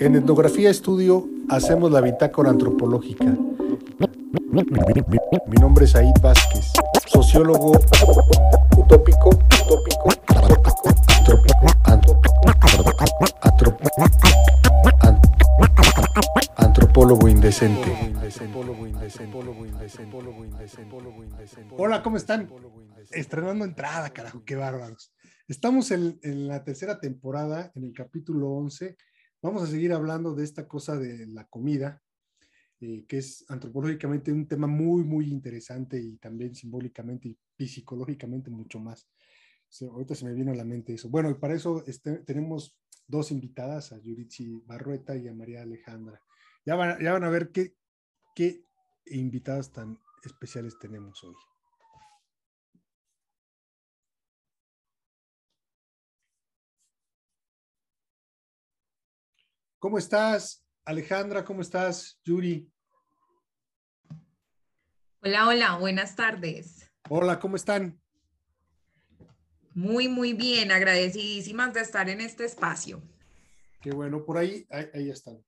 En Etnografía Estudio hacemos la bitácora antropológica. Mi nombre es Aid Vázquez, sociólogo utópico, utópico, antropólogo indecente. Hola, ¿cómo están? Estrenando entrada, carajo, qué bárbaros. Estamos en, la tercera temporada, en el capítulo 11. Vamos a seguir hablando de esta cosa de la comida, eh, que es antropológicamente un tema muy, muy interesante y también simbólicamente y psicológicamente mucho más. ahorita se me vino a la mente eso. Bueno, y para eso este, tenemos dos invitadas, a Yurichi Barrueta y a María Alejandra. Ya van, ya van a ver qué, qué invitadas tan especiales tenemos hoy. ¿Cómo estás, Alejandra? ¿Cómo estás, Yuri? Hola, hola, buenas tardes. Hola, ¿cómo están? Muy, muy bien, agradecidísimas de estar en este espacio. Qué bueno, por ahí, ahí, están.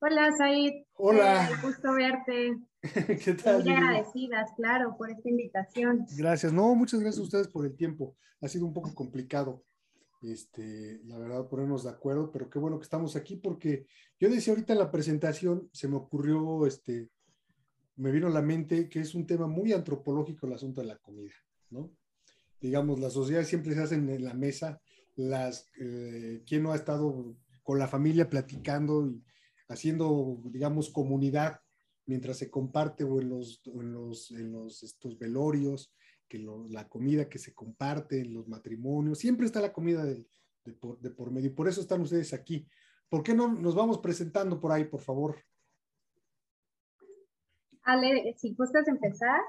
Hola, Said. Hola. Eh, gusto verte. ¿Qué tal? Muy agradecidas, claro, por esta invitación. Gracias. No, muchas gracias a ustedes por el tiempo. Ha sido un poco complicado este, la verdad, ponernos de acuerdo, pero qué bueno que estamos aquí porque yo decía ahorita en la presentación, se me ocurrió, este, me vino a la mente que es un tema muy antropológico el asunto de la comida, ¿no? Digamos, las sociedades siempre se hacen en la mesa, las, eh, ¿quién no ha estado con la familia platicando y haciendo, digamos, comunidad mientras se comparte o en los, en los, en los estos velorios, que la comida que se comparte en los matrimonios, siempre está la comida de, por, medio y por eso están ustedes aquí. ¿Por qué no nos vamos presentando por ahí, por favor? Ale, si gustas empezar.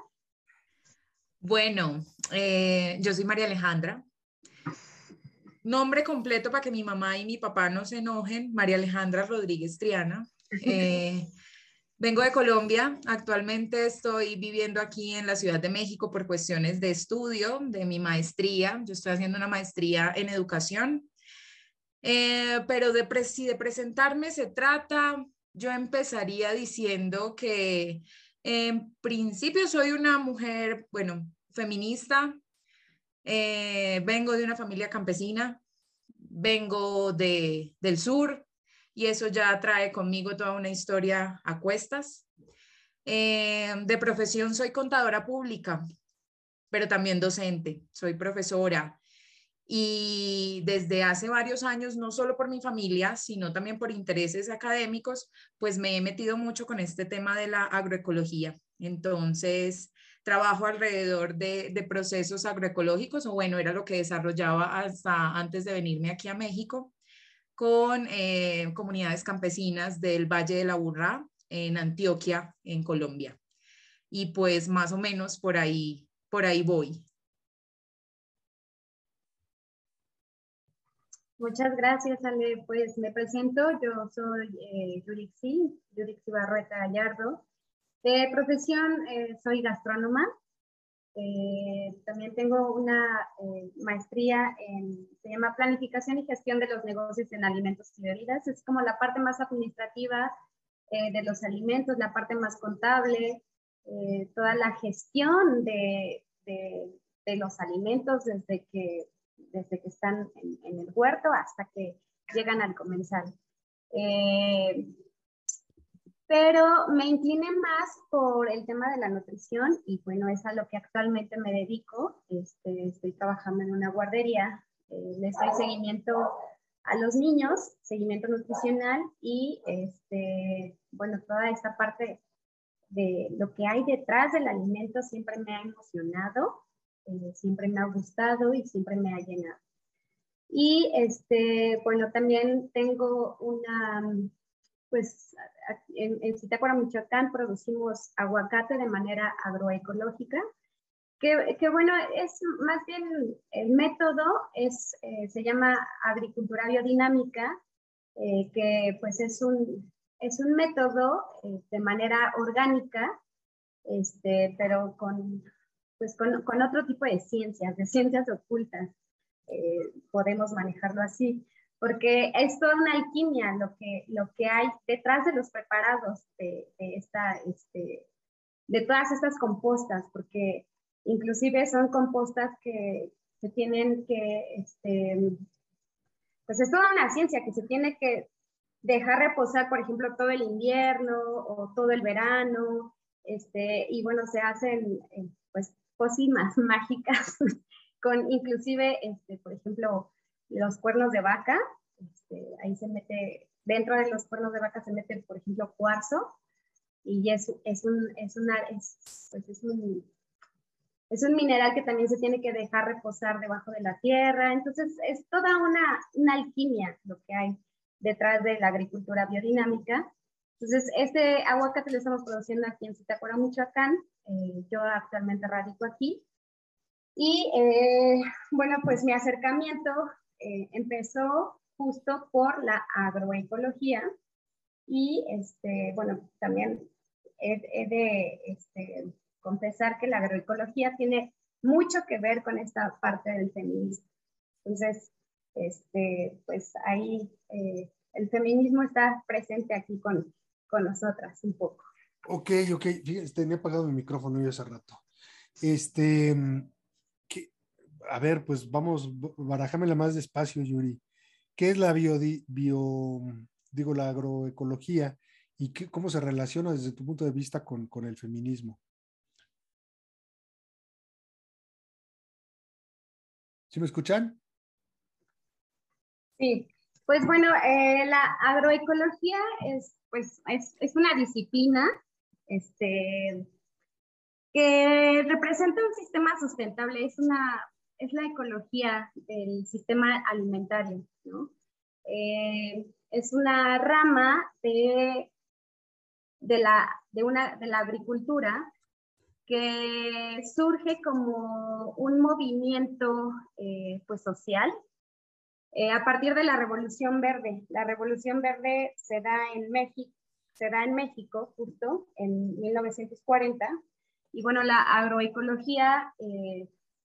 Bueno, eh, yo soy María Alejandra. Nombre completo para que mi mamá y mi papá no se enojen, María Alejandra Rodríguez Triana. Eh, Vengo de Colombia, actualmente estoy viviendo aquí en la Ciudad de México por cuestiones de estudio, de mi maestría. Yo estoy haciendo una maestría en educación, eh, pero de si de presentarme se trata, yo empezaría diciendo que en principio soy una mujer, bueno, feminista, eh, vengo de una familia campesina, vengo de, del sur, y eso ya trae conmigo toda una historia a cuestas. Eh, de profesión soy contadora pública, pero también docente, soy profesora. Y desde hace varios años, no solo por mi familia, sino también por intereses académicos, pues me he metido mucho con este tema de la agroecología. Entonces, trabajo alrededor de, de procesos agroecológicos, o bueno, era lo que desarrollaba hasta antes de venirme aquí a México con eh, comunidades campesinas del Valle de la Burra en Antioquia, en Colombia. Y pues más o menos por ahí, por ahí voy. Muchas gracias, Ale. Pues me presento, yo soy eh, Yurixi, Yurixi Barrueta Gallardo. De profesión eh, soy gastrónoma, eh, también tengo una eh, maestría en, se llama Planificación y Gestión de los Negocios en Alimentos y Bebidas. Es como la parte más administrativa eh, de los alimentos, la parte más contable, toda la gestión de, de, de, los alimentos desde que, desde que están en, en, el huerto hasta que llegan al comensal pero me incliné más por el tema de la nutrición y bueno, es a lo que actualmente me dedico. Este, estoy trabajando en una guardería, eh, les doy seguimiento a los niños, seguimiento nutricional y este, bueno, toda esta parte de lo que hay detrás del alimento siempre me ha emocionado, eh, siempre me ha gustado y siempre me ha llenado. Y este, bueno, también tengo una pues en, en Zitácuara, Michoacán, producimos aguacate de manera agroecológica, que, que, bueno, es más bien el método es, eh, se llama agricultura biodinámica, eh, que pues es un, es un método eh, de manera orgánica, este, pero con, pues con, con, otro tipo de ciencias, de ciencias ocultas, podemos manejarlo así porque es toda una alquimia lo que, lo que hay detrás de los preparados de, esta, este, de todas estas compostas, porque inclusive son compostas que se tienen que, este, pues es toda una ciencia que se tiene que dejar reposar, por ejemplo, todo el invierno o todo el verano, este, y bueno, se hacen eh, pues pócimas mágicas con inclusive, este, por ejemplo, los cuernos de vaca, este, ahí se mete, dentro de los cuernos de vaca se mete, por ejemplo, cuarzo, y es, es, un, es, una, es, pues es, un, es un mineral que también se tiene que dejar reposar debajo de la tierra, entonces es toda una, una alquimia lo que hay detrás de la agricultura biodinámica. Entonces, este aguacate lo estamos produciendo aquí en Zitácuara, Michoacán. Eh, yo actualmente radico aquí. Y eh, bueno, pues mi acercamiento eh, empezó justo por la agroecología y este, bueno, también he, de este, confesar que la agroecología tiene mucho que ver con esta parte del feminismo. Entonces, este, pues ahí eh, el feminismo está presente aquí con, con nosotras un poco. Ok, ok, tenía apagado mi micrófono yo hace rato. Este, a ver, pues vamos, barajámela más despacio, Yuri. ¿Qué es la bio, digo, la agroecología y cómo se relaciona desde tu punto de vista con, con el feminismo? ¿Sí me escuchan? Sí, pues bueno, eh, la agroecología es, pues, es, es, una disciplina este, que representa un sistema sustentable, es, una, es la ecología del sistema alimentario, ¿no? Eh, es una rama de, de, la, de, una, de la agricultura que surge como un movimiento eh, pues social eh, a partir de la Revolución Verde. La Revolución Verde se da en México, se da en México justo en 1940 y bueno, la agroecología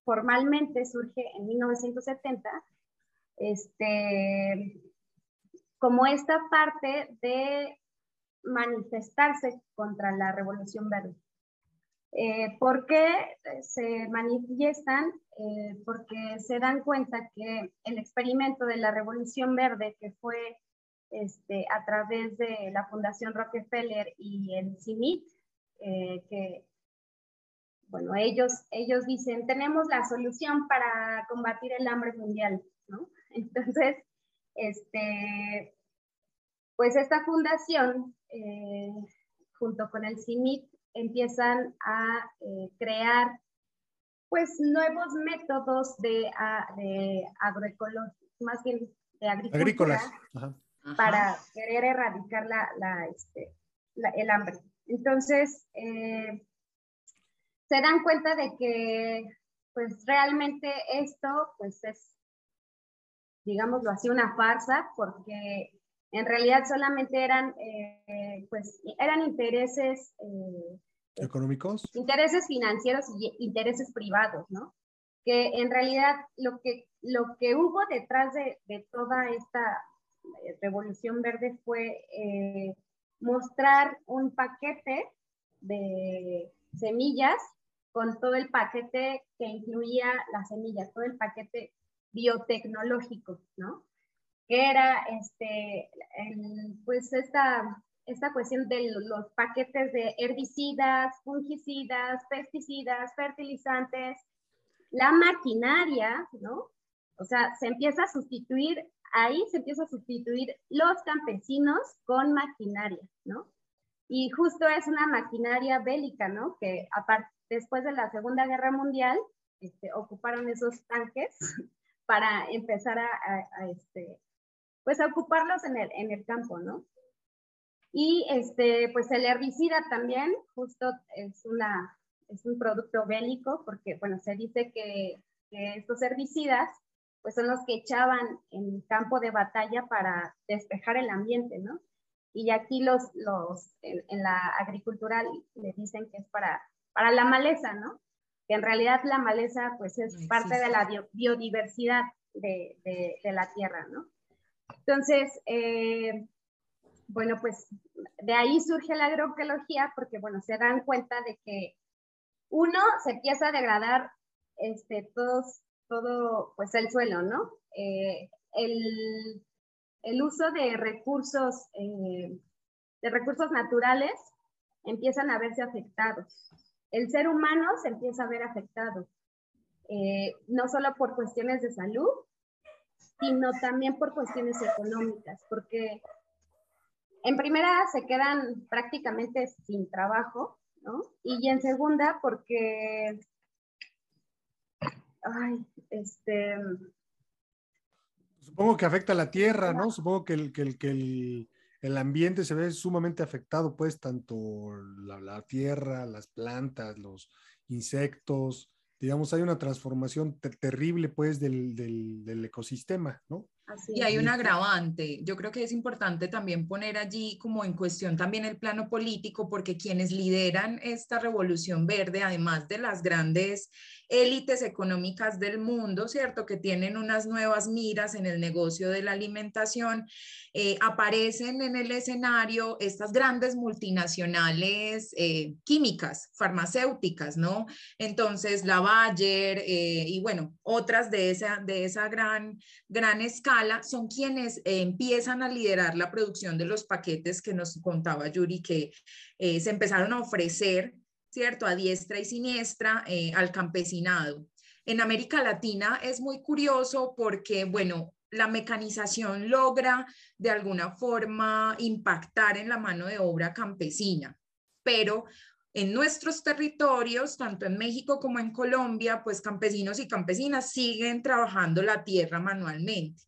formalmente surge en 1970 este, como esta parte de manifestarse contra la Revolución Verde. Eh, ¿Por qué se manifiestan? Eh, porque se dan cuenta que el experimento de la Revolución Verde, que fue este, a través de la Fundación Rockefeller y el CIMIT, eh, que, bueno, ellos, ellos dicen, tenemos la solución para combatir el hambre mundial, ¿no? Entonces, este, pues esta fundación, junto con el CIMIT, empiezan a eh, crear pues nuevos métodos de, de agroecología, más bien de agricultura, para querer erradicar la, la, este, el hambre. Entonces, eh, se dan cuenta de que pues realmente esto pues es, digámoslo así, una farsa, porque en realidad solamente eran, eh, pues, eran intereses eh, económicos, intereses financieros y intereses privados, ¿no? Que en realidad lo que, lo que hubo detrás de, de toda esta eh, revolución verde fue mostrar un paquete de semillas con todo el paquete que incluía las semillas, todo el paquete biotecnológico, ¿no? que era este, pues esta, esta cuestión de los paquetes de herbicidas, fungicidas, pesticidas, fertilizantes, la maquinaria, ¿no? O sea, se empieza a sustituir, ahí se empieza a sustituir los campesinos con maquinaria, ¿no? Y justo es una maquinaria bélica, ¿no? Que después de la Segunda Guerra Mundial, este, ocuparon esos tanques para empezar a, este, pues a ocuparlos en el, el campo, ¿no? Y este, pues el herbicida también, justo es, una, es un producto bélico, porque, bueno, se dice que, que estos herbicidas, pues son los que echaban en campo de batalla para despejar el ambiente, ¿no? Y aquí los, los en, la agricultura le dicen que es para, para la maleza, ¿no? Que en realidad la maleza, pues es parte de la biodiversidad de, de, de la tierra, ¿no? Entonces, eh, bueno, pues de ahí surge la agroecología porque, bueno, se dan cuenta de que uno se empieza a degradar este, todos, todo, pues el suelo, ¿no? Eh, el, el, uso de recursos, eh, de recursos naturales empiezan a verse afectados. El ser humano se empieza a ver afectado, eh, no solo por cuestiones de salud, sino también por cuestiones económicas, porque en primera se quedan prácticamente sin trabajo, ¿no? Y en segunda porque, ay, este... Supongo que afecta a la tierra, ¿no? Supongo que el, que el, que el, el ambiente se ve sumamente afectado, pues, tanto la, la, tierra, las plantas, los insectos, digamos, hay una transformación ter terrible, pues, del, del, del ecosistema, ¿no? Así y hay un agravante. Yo creo que es importante también poner allí como en cuestión también el plano político, porque quienes lideran esta revolución verde, además de las grandes élites económicas del mundo, ¿cierto? Que tienen unas nuevas miras en el negocio de la alimentación, eh, aparecen en el escenario estas grandes multinacionales eh, químicas, farmacéuticas, ¿no? Entonces, la Bayer eh, y bueno, otras de esa, de esa gran, gran escala son quienes empiezan a liderar la producción de los paquetes que nos contaba Yuri, que se empezaron a ofrecer ¿cierto? A diestra y siniestra eh, al campesinado. En América Latina es muy curioso porque, bueno, la mecanización logra de alguna forma impactar en la mano de obra campesina, pero en nuestros territorios, tanto en México como en Colombia, pues campesinos y campesinas siguen trabajando la tierra manualmente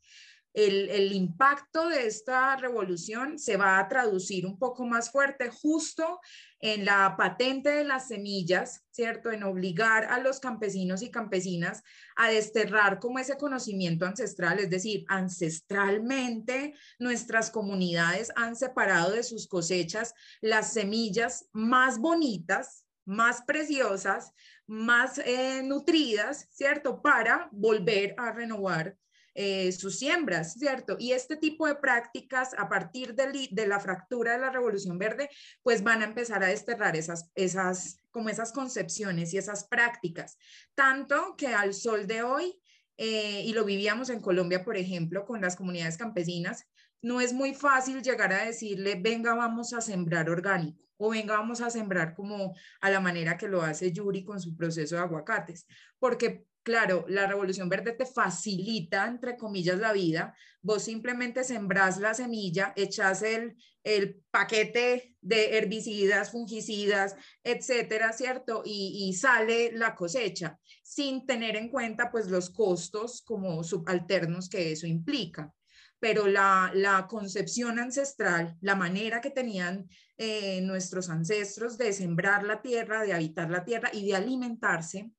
el, impacto de esta revolución se va a traducir un poco más fuerte justo en la patente de las semillas, ¿cierto? En obligar a los campesinos y campesinas a desterrar como ese conocimiento ancestral, es decir, ancestralmente nuestras comunidades han separado de sus cosechas las semillas más bonitas, más preciosas, más eh, nutridas, ¿cierto? Para volver a renovar eh, sus siembras, ¿cierto? Y este tipo de prácticas a partir de, la fractura de la Revolución Verde, pues van a empezar a desterrar esas, esas, como esas concepciones y esas prácticas, tanto que al sol de hoy, eh, y lo vivíamos en Colombia, por ejemplo, con las comunidades campesinas, no es muy fácil llegar a decirle, venga, vamos a sembrar orgánico o venga, vamos a sembrar como a la manera que lo hace Yuri con su proceso de aguacates, porque claro, la revolución verde te facilita, entre comillas, la vida. Vos simplemente sembrás la semilla, echás el, el paquete de herbicidas, fungicidas, etcétera, ¿cierto? Y, sale la cosecha, sin tener en cuenta, pues, los costos como subalternos que eso implica. Pero la, la concepción ancestral, la manera que tenían eh, nuestros ancestros de sembrar la tierra, de habitar la tierra y de alimentarse,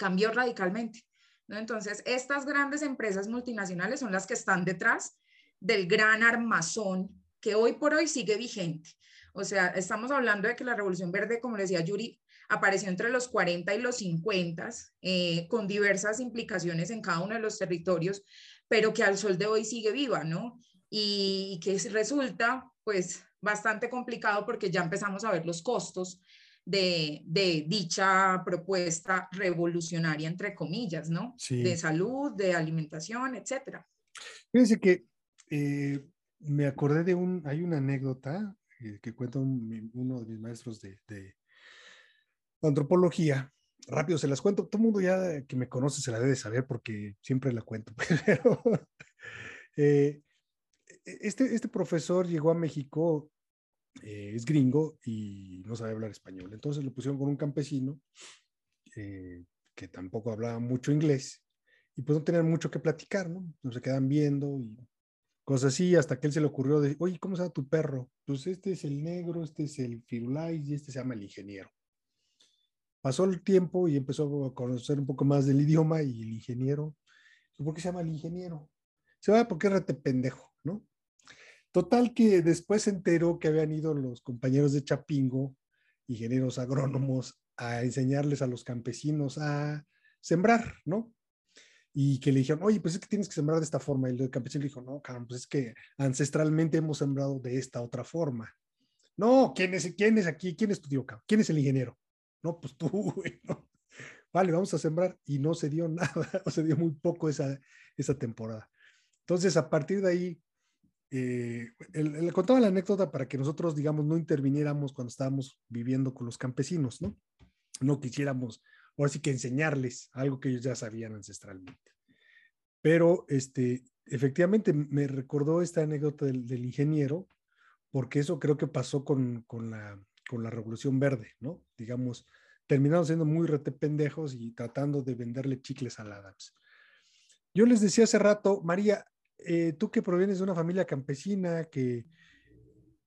cambió radicalmente. ¿no? Entonces, estas grandes empresas multinacionales son las que están detrás del gran armazón que hoy por hoy sigue vigente. O sea, estamos hablando de que la Revolución Verde, como decía Yuri, apareció entre los 40 y los 50, eh, con diversas implicaciones en cada uno de los territorios, pero que al sol de hoy sigue viva, ¿no? Y, que resulta, pues, bastante complicado porque ya empezamos a ver los costos de, dicha propuesta revolucionaria, entre comillas, ¿no? De salud, de alimentación, etcétera. Fíjense que eh, me acordé de un, hay una anécdota eh, que cuenta uno de mis maestros de, antropología. Rápido se las cuento. Todo el mundo ya que me conoce se la debe saber porque siempre la cuento. Pero eh, este, este profesor llegó a México eh, es gringo y no sabe hablar español. Entonces lo pusieron con un campesino eh, que tampoco hablaba mucho inglés y pues no tenían mucho que platicar, ¿no? No se quedan viendo y cosas así, hasta que él se le ocurrió de, oye, ¿cómo se llama tu perro? Pues este es el negro, este es el firulais y este se llama el ingeniero. Pasó el tiempo y empezó a conocer un poco más del idioma y el ingeniero. ¿Por qué se llama el ingeniero? Se va porque es rete pendejo, ¿no? Total que después se enteró que habían ido los compañeros de Chapingo, ingenieros agrónomos, a enseñarles a los campesinos a sembrar, ¿no? y que le dijeron, oye, pues es que tienes que sembrar de esta forma. Y el campesino le dijo, no, caramba, pues es que ancestralmente hemos sembrado de esta otra forma. No, ¿quién es, quién es aquí? ¿Quién estudió? ¿Quién es el ingeniero? No, pues tú, güey, Vale, vamos a sembrar. Y no se dio nada, o se dio muy poco esa, esa temporada. Entonces, a partir de ahí, eh, le contaba la anécdota para que nosotros, digamos, no interviniéramos cuando estábamos viviendo con los campesinos, ¿no? No quisiéramos ahora sí que enseñarles algo que ellos ya sabían ancestralmente. Pero este, efectivamente me recordó esta anécdota del, ingeniero, porque eso creo que pasó con, con, la, con la Revolución Verde, ¿no? Digamos, terminaron siendo muy retependejos y tratando de venderle chicles al Adams. Yo les decía hace rato, María, eh, tú que provienes de una familia campesina, que,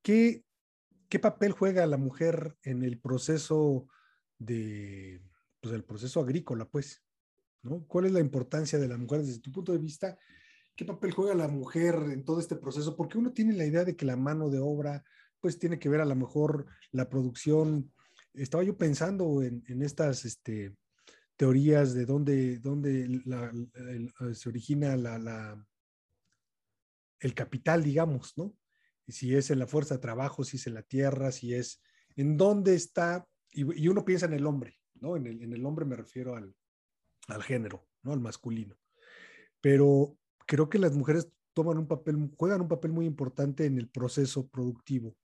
¿qué, ¿qué papel juega la mujer en el proceso de, pues, el proceso agrícola, pues, ¿no? ¿Cuál es la importancia de la mujer desde tu punto de vista? ¿Qué papel juega la mujer en todo este proceso? Porque uno tiene la idea de que la mano de obra, pues, tiene que ver a lo mejor la producción. Estaba yo pensando en, estas este, teorías de dónde, dónde se origina la, el capital, digamos, ¿no? Si es en la fuerza de trabajo, si es en la tierra, si es en dónde está, y uno piensa en el hombre, en el, hombre me refiero al, género, ¿no? Al masculino. Pero creo que las mujeres toman un papel, juegan un papel muy importante en el proceso productivo,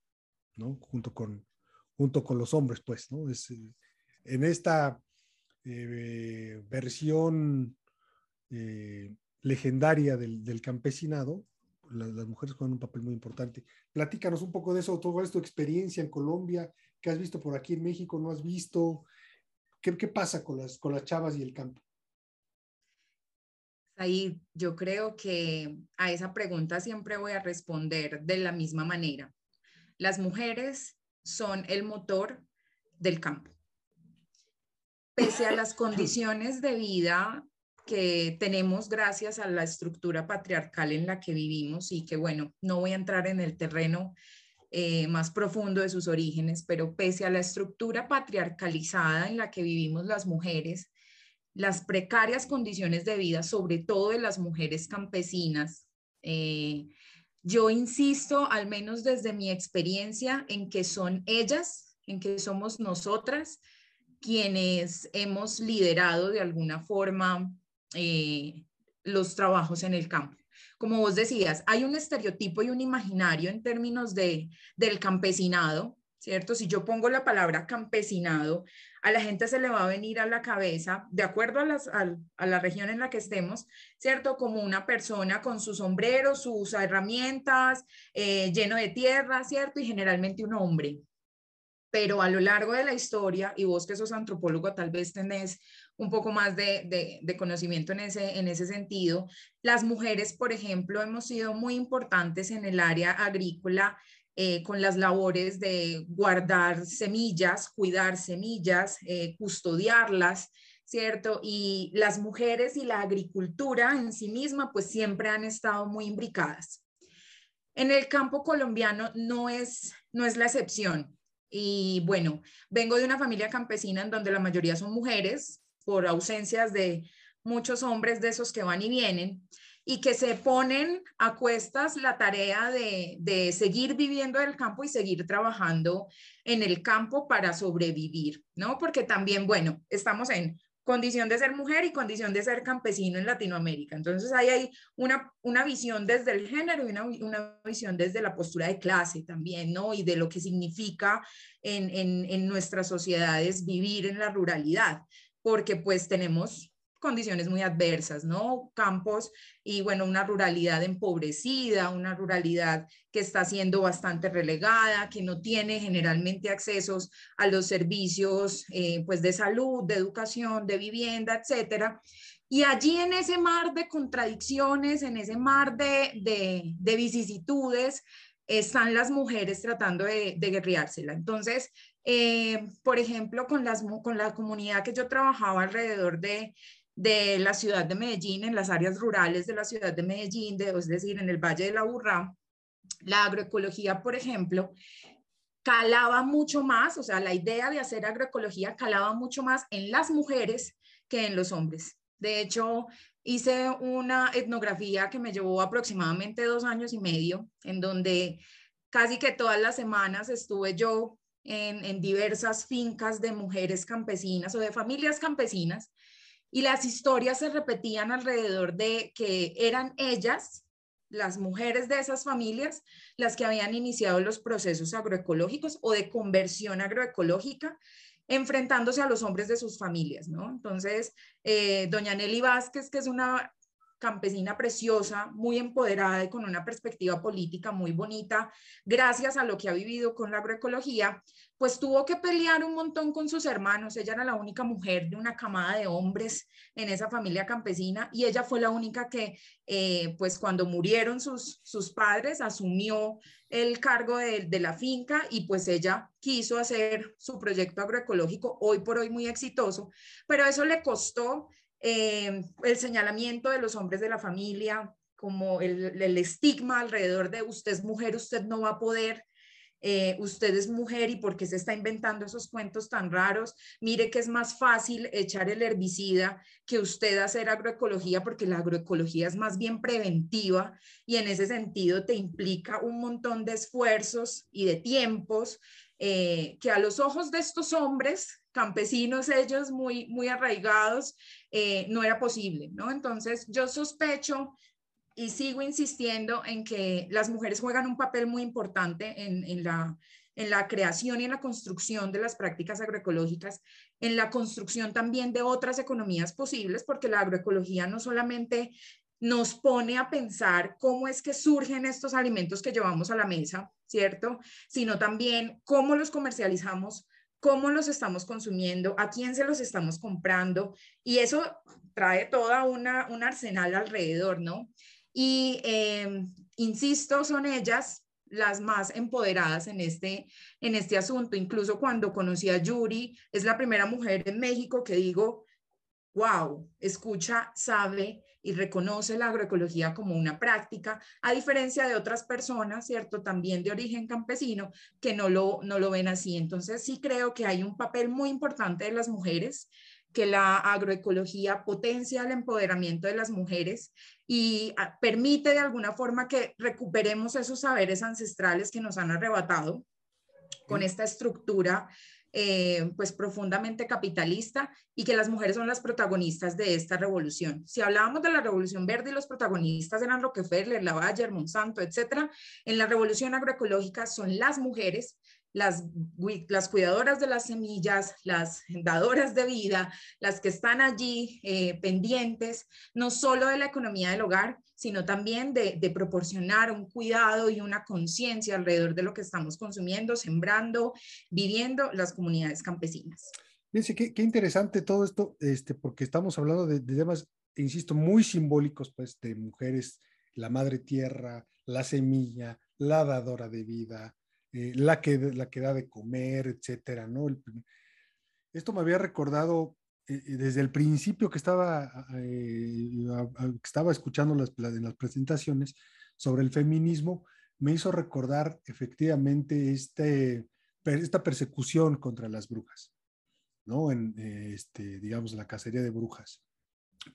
¿no? Junto con, junto con los hombres, pues, ¿no? Eh, en esta eh, versión eh, legendaria del, campesinado, las mujeres juegan un papel muy importante. Platícanos un poco de eso, todo es tu experiencia en Colombia, ¿qué has visto por aquí en México? ¿No has visto? ¿Qué, pasa con las, con las chavas y el campo? Ahí yo creo que a esa pregunta siempre voy a responder de la misma manera. Las mujeres son el motor del campo. Pese a las condiciones de vida que tenemos gracias a la estructura patriarcal en la que vivimos y que, bueno, no voy a entrar en el terreno eh, más profundo de sus orígenes, pero pese a la estructura patriarcalizada en la que vivimos las mujeres, las precarias condiciones de vida, sobre todo de las mujeres campesinas, eh, yo insisto, al menos desde mi experiencia, en que son ellas, en que somos nosotras quienes hemos liderado de alguna forma eh, los trabajos en el campo como vos decías, hay un estereotipo y un imaginario en términos de, del campesinado, ¿cierto? Si yo pongo la palabra campesinado, a la gente se le va a venir a la cabeza, de acuerdo a, las, a, la región en la que estemos, ¿cierto? Como una persona con su sombrero, sus herramientas, eh, lleno de tierra, ¿cierto? Y generalmente un hombre. Pero a lo largo de la historia, y vos que sos antropólogo tal vez tenés un poco más de, conocimiento en ese, en ese sentido. Las mujeres, por ejemplo, hemos sido muy importantes en el área agrícola eh, con las labores de guardar semillas, cuidar semillas, eh, custodiarlas, ¿cierto? Y las mujeres y la agricultura en sí misma, pues siempre han estado muy imbricadas. En el campo colombiano no es, no es la excepción. Y bueno, vengo de una familia campesina en donde la mayoría son mujeres, por ausencias de muchos hombres de esos que van y vienen y que se ponen a cuestas la tarea de, de seguir viviendo en el campo y seguir trabajando en el campo para sobrevivir, ¿no? Porque también, bueno, estamos en condición de ser mujer y condición de ser campesino en Latinoamérica. Entonces ahí hay una, una visión desde el género y una, una, visión desde la postura de clase también, ¿no? Y de lo que significa en, en, en nuestras sociedades vivir en la ruralidad porque pues tenemos condiciones muy adversas, ¿no? Campos y bueno, una ruralidad empobrecida, una ruralidad que está siendo bastante relegada, que no tiene generalmente accesos a los servicios eh, pues de salud, de educación, de vivienda, etcétera. Y allí en ese mar de contradicciones, en ese mar de, de, de vicisitudes, están las mujeres tratando de, de guerreársela. Entonces, eh, por ejemplo, con, las, con la comunidad que yo trabajaba alrededor de, de la ciudad de Medellín, en las áreas rurales de la ciudad de Medellín, de, es decir, en el Valle de la Burra, la agroecología, por ejemplo, calaba mucho más, o sea, la idea de hacer agroecología calaba mucho más en las mujeres que en los hombres. De hecho, hice una etnografía que me llevó aproximadamente dos años y medio, en donde casi que todas las semanas estuve yo en, en diversas fincas de mujeres campesinas o de familias campesinas y las historias se repetían alrededor de que eran ellas, las mujeres de esas familias, las que habían iniciado los procesos agroecológicos o de conversión agroecológica, enfrentándose a los hombres de sus familias, ¿no? Entonces, eh, doña Nelly Vázquez, que es una campesina preciosa, muy empoderada y con una perspectiva política muy bonita, gracias a lo que ha vivido con la agroecología, pues tuvo que pelear un montón con sus hermanos. Ella era la única mujer de una camada de hombres en esa familia campesina y ella fue la única que, eh, pues cuando murieron sus, sus padres, asumió el cargo de, de, la finca y pues ella quiso hacer su proyecto agroecológico, hoy por hoy muy exitoso, pero eso le costó eh, el señalamiento de los hombres de la familia, como el, estigma alrededor de usted es mujer, usted no va a poder, eh, usted es mujer y por qué se está inventando esos cuentos tan raros. Mire que es más fácil echar el herbicida que usted hacer agroecología porque la agroecología es más bien preventiva y en ese sentido te implica un montón de esfuerzos y de tiempos eh, que a los ojos de estos hombres campesinos, ellos muy, muy arraigados, eh, no era posible, ¿no? Entonces yo sospecho y sigo insistiendo en que las mujeres juegan un papel muy importante en, la, en la creación y en la construcción de las prácticas agroecológicas, en la construcción también de otras economías posibles, porque la agroecología no solamente nos pone a pensar cómo es que surgen estos alimentos que llevamos a la mesa, ¿cierto? Sino también cómo los comercializamos, cómo los estamos consumiendo, a quién se los estamos comprando, y eso trae toda una, un arsenal alrededor, ¿no? Y em, insisto, son ellas las más empoderadas en este, en este asunto. Incluso cuando conocí a Yuri, es la primera mujer en México que digo, wow, escucha, sabe y reconoce la agroecología como una práctica, a diferencia de otras personas, ¿cierto? También de origen campesino, que no lo, no lo ven así. Entonces sí creo que hay un papel muy importante de las mujeres que la agroecología potencia el empoderamiento de las mujeres y ah, permite de alguna forma que recuperemos esos saberes ancestrales que nos han arrebatado con esta estructura eh, pues profundamente capitalista y que las mujeres son las protagonistas de esta revolución. Si hablábamos de la revolución verde y los protagonistas eran Rockefeller, Lavalle, Monsanto, etcétera, en la revolución agroecológica son las mujeres las, las cuidadoras de las semillas, las dadoras de vida, las que están allí eh, pendientes, no solo de la economía del hogar, sino también de, de proporcionar un cuidado y una conciencia alrededor de lo que estamos consumiendo, sembrando, viviendo las comunidades campesinas. Fíjense, qué, qué interesante todo esto, este, porque estamos hablando de, de temas, insisto, muy simbólicos, pues, de mujeres, la madre tierra, la semilla, la dadora de vida, eh, la, que, la que da de comer, etcétera, ¿no? Esto me había recordado eh, eh, desde el principio que estaba, eh, que estaba escuchando las, en las presentaciones sobre el feminismo, me hizo recordar efectivamente este, esta persecución contra las brujas, ¿no? En, este, digamos, la cacería de brujas,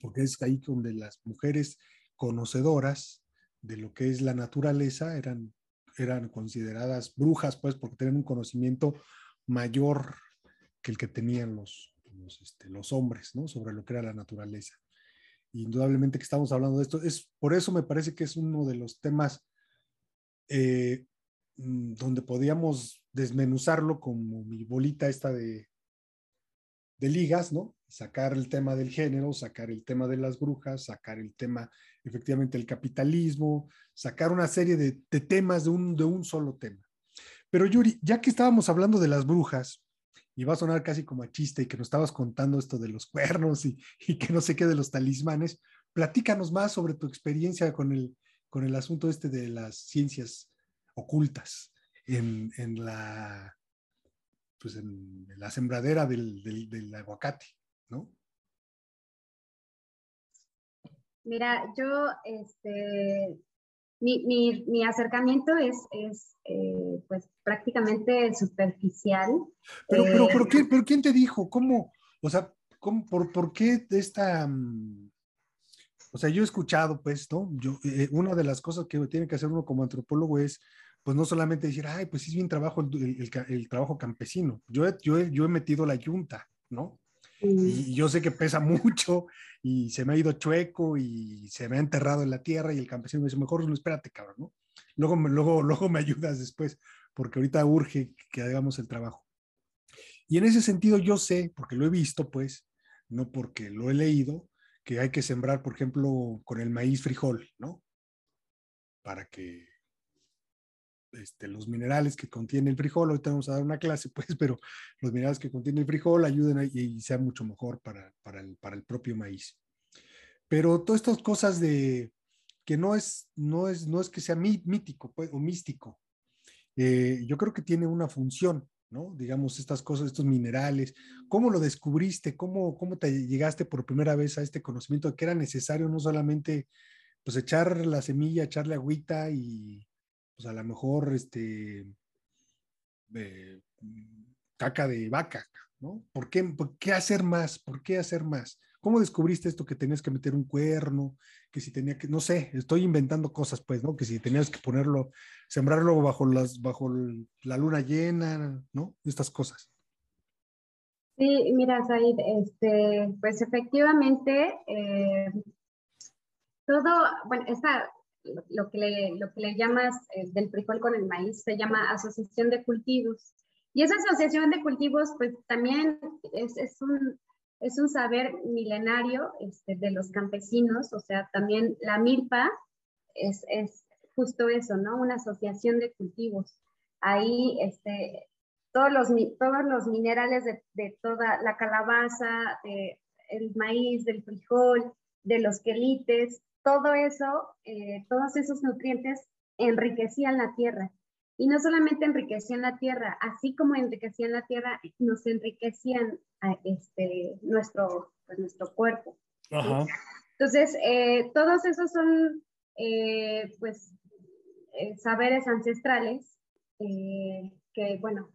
porque es ahí donde las mujeres conocedoras de lo que es la naturaleza eran eran consideradas brujas, pues, porque tenían un conocimiento mayor que el que tenían los, este, los hombres, ¿no? Sobre lo que era la naturaleza. Indudablemente que estamos hablando de esto. Es, por eso me parece que es uno de los temas eh, mm, donde podíamos desmenuzarlo como mi bolita esta de, de ligas, ¿no? Sacar el tema del género, sacar el tema de las brujas, sacar el tema, efectivamente, del capitalismo, sacar una serie de, de temas de un, de un solo tema. Pero Yuri, ya que estábamos hablando de las brujas, y va a sonar casi como a chiste y que nos estabas contando esto de los cuernos y, y, que no sé qué de los talismanes, platícanos más sobre tu experiencia con el, con el asunto este de las ciencias ocultas en, en la pues en, la sembradera del, del, del, aguacate, ¿no? Mira, yo, este, mi, mi, mi acercamiento es, es eh, pues prácticamente superficial. Pero, pero, eh, ¿pero, qué, pero ¿quién te dijo? ¿Cómo? O sea, ¿cómo, por, ¿por qué esta, mm, O sea, yo he escuchado, pues, ¿no? Yo, eh, una de las cosas que tiene que hacer uno como antropólogo es, pues, no solamente decir, ay, pues es bien trabajo el, el, trabajo campesino. Yo yo, yo he metido la yunta, ¿no? Y yo sé que pesa mucho y se me ha ido chueco y se me ha enterrado en la tierra y el campesino me dice, mejor no espérate, cabrón, ¿no? Luego, luego, luego me ayudas después, porque ahorita urge que hagamos el trabajo. Y en ese sentido yo sé, porque lo he visto, pues, no porque lo he leído, que hay que sembrar, por ejemplo, con el maíz frijol, ¿no? Para que este, los minerales que contiene el frijol, ahorita vamos a dar una clase, pues, pero los minerales que contiene el frijol ayuden y, sea mucho mejor para, para, el, para, el, propio maíz. Pero todas estas cosas de que no es, no es, no es que sea mítico pues, o místico, eh, yo creo que tiene una función, ¿no? Digamos, estas cosas, estos minerales, ¿cómo lo descubriste? ¿Cómo, cómo te llegaste por primera vez a este conocimiento de que era necesario no solamente pues echar la semilla, echarle agüita y pues a lo mejor este caca de vaca, ¿no? ¿Por qué, ¿Por qué hacer más? ¿Por qué hacer más? ¿Cómo descubriste esto que tenías que meter un cuerno? Que si tenía que, no sé, estoy inventando cosas, pues, ¿no? Que si tenías que ponerlo, sembrarlo bajo, las, bajo la luna llena, ¿no? Estas cosas. Sí, mira, Said, este, pues efectivamente, eh, todo, bueno, esta, lo que le, lo que le llamas eh, del frijol con el maíz se llama asociación de cultivos. Y esa asociación de cultivos, pues también es, es un, es un saber milenario este, de los campesinos, o sea, también la milpa es, es, justo eso, ¿no? Una asociación de cultivos. Ahí, este, todos los, todos los minerales de, de toda la calabaza, el maíz, del frijol, de los quelites, todo eso, eh, todos esos nutrientes enriquecían la tierra. Y no solamente enriquecían la tierra, así como enriquecían la tierra, nos enriquecían este, nuestro, pues, nuestro cuerpo. Entonces, eh, todos esos son, eh, pues, saberes ancestrales que, bueno,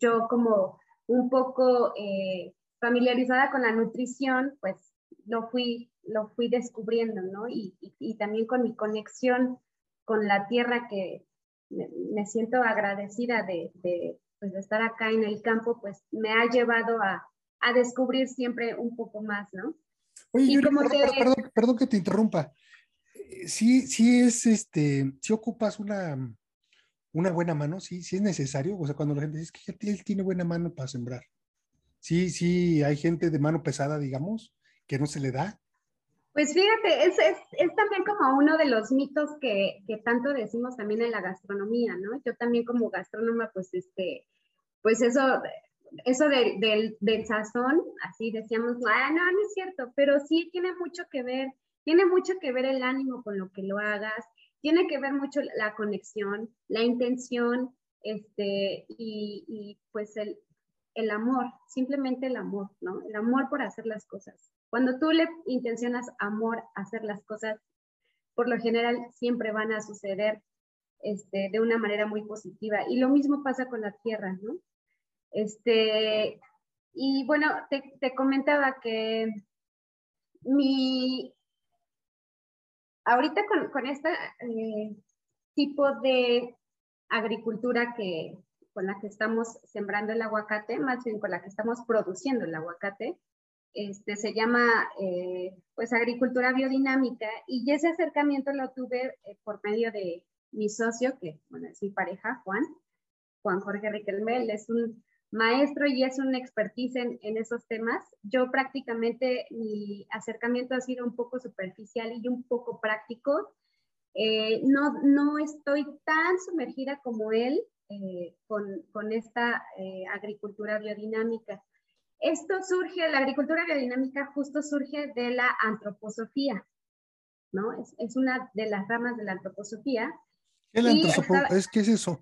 yo como un poco familiarizada con la nutrición, pues lo fui lo fui descubriendo, ¿no? Y, y, también con mi conexión con la tierra que me, siento agradecida de, de, pues, de, estar acá en el campo, pues me ha llevado a, a descubrir siempre un poco más, ¿no? Oye, perdón, perdón, que te interrumpa. Eh, sí, sí es este, si ocupas una, una buena mano, sí, sí es necesario. O sea, cuando la gente dice que él tiene buena mano para sembrar. Sí, sí, hay gente de mano pesada, digamos, que no se le da. Pues fíjate, es, es, es, también como uno de los mitos que, que, tanto decimos también en la gastronomía, ¿no? Yo también como gastrónoma, pues este, pues eso, eso del, del sazón, así decíamos, ah, no, no es cierto, pero sí tiene mucho que ver, tiene mucho que ver el ánimo con lo que lo hagas, tiene que ver mucho la conexión, la intención, este, y, y pues el, el amor, simplemente el amor, ¿no? El amor por hacer las cosas. Cuando tú le intencionas amor a hacer las cosas, por lo general siempre van a suceder este, de una manera muy positiva. Y lo mismo pasa con la tierra, ¿no? Este, y bueno, te, comentaba que mi, ahorita con, este tipo de agricultura que, con la que estamos sembrando el aguacate, más bien con la que estamos produciendo el aguacate, este, se llama eh, pues agricultura biodinámica y ese acercamiento lo tuve eh, por medio de mi socio, que bueno, es mi pareja, Juan, Juan Jorge Riquelme, es un maestro y es un expertise en, esos temas. Yo prácticamente mi acercamiento ha sido un poco superficial y un poco práctico. Eh, no, no estoy tan sumergida como él con, con, esta agricultura biodinámica. Esto surge, la agricultura biodinámica justo surge de la antroposofía, ¿no? Es, una de las ramas de la antroposofía. ¿Qué es, ¿Qué es eso?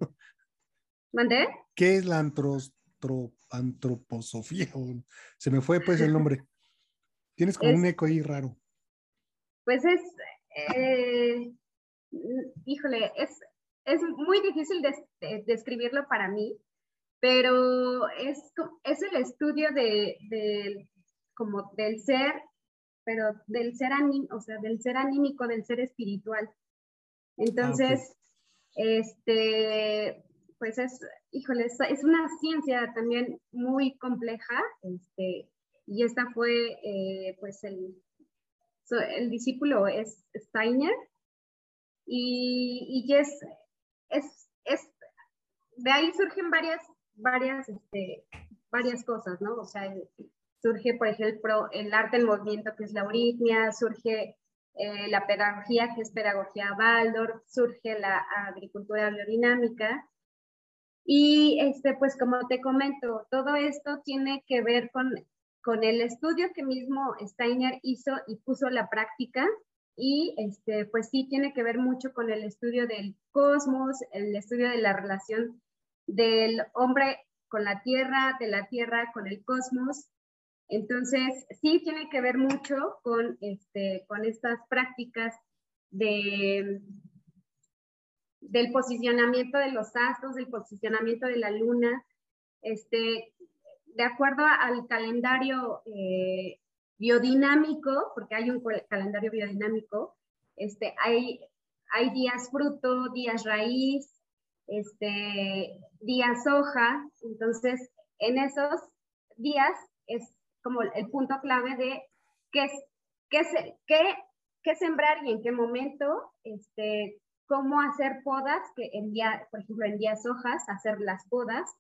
¿Mandé? ¿Qué es la antroposofía? Se me fue pues el nombre. Tienes como un eco ahí raro. Pues es, eh, híjole, es, es muy difícil describirlo para mí, pero es, es el estudio de, como del ser pero del ser anímico, o sea, del ser anímico, del ser espiritual. Entonces, ah, este, pues es, híjole, es, una ciencia también muy compleja, este, y esta fue, eh, pues, el, el discípulo es Steiner, y, y es, es, es, de ahí surgen varias, varias, este, varias cosas, ¿no? O sea, surge, por ejemplo, el arte del movimiento, que es la euritmia, surge eh, la pedagogía, que es pedagogía Baldor, surge la agricultura biodinámica. Y, este, pues, como te comento, todo esto tiene que ver con, con el estudio que mismo Steiner hizo y puso la práctica. Y, este, pues, sí tiene que ver mucho con el estudio del cosmos, el estudio de la relación del hombre con la Tierra, de la Tierra con el cosmos. Entonces, sí tiene que ver mucho con, este, con estas prácticas de, del posicionamiento de los astros, del posicionamiento de la luna. Este, de acuerdo al calendario eh, biodinámico, porque hay un calendario biodinámico, este, hay, hay días fruto, días raíz, este, días hoja, entonces en esos días es como el punto clave de qué, qué, qué, qué sembrar y en qué momento, este, cómo hacer podas, que en día, por ejemplo, en días hojas, hacer las podas,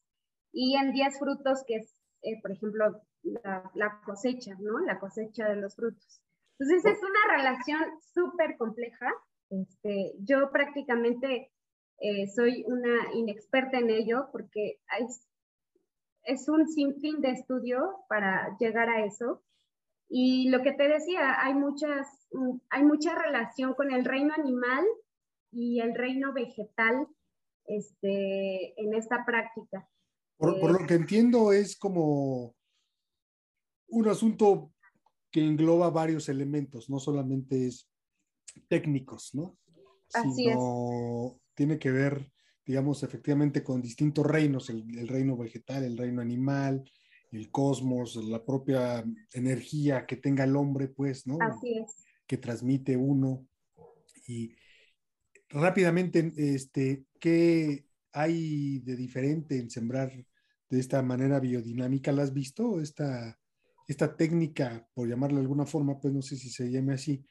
y en días frutos, que es, eh, por ejemplo, la, la, cosecha, ¿no? La cosecha de los frutos. Entonces es una relación súper compleja. Este, yo prácticamente eh, soy una inexperta en ello porque es, es un sinfín de estudio para llegar a eso. Y lo que te decía, hay, muchas, hay mucha relación con el reino animal y el reino vegetal este, en esta práctica. Por, por, lo que entiendo es como un asunto que engloba varios elementos, no solamente es técnicos, ¿no? Así Sino es tiene que ver, digamos, efectivamente con distintos reinos, el, reino vegetal, el reino animal, el cosmos, la propia energía que tenga el hombre, pues, ¿no? Así es. Que transmite uno. Y rápidamente, este, ¿qué hay de diferente en sembrar de esta manera biodinámica? ¿La has visto? Esta, esta técnica, por llamarla de alguna forma, pues no sé si se llame así,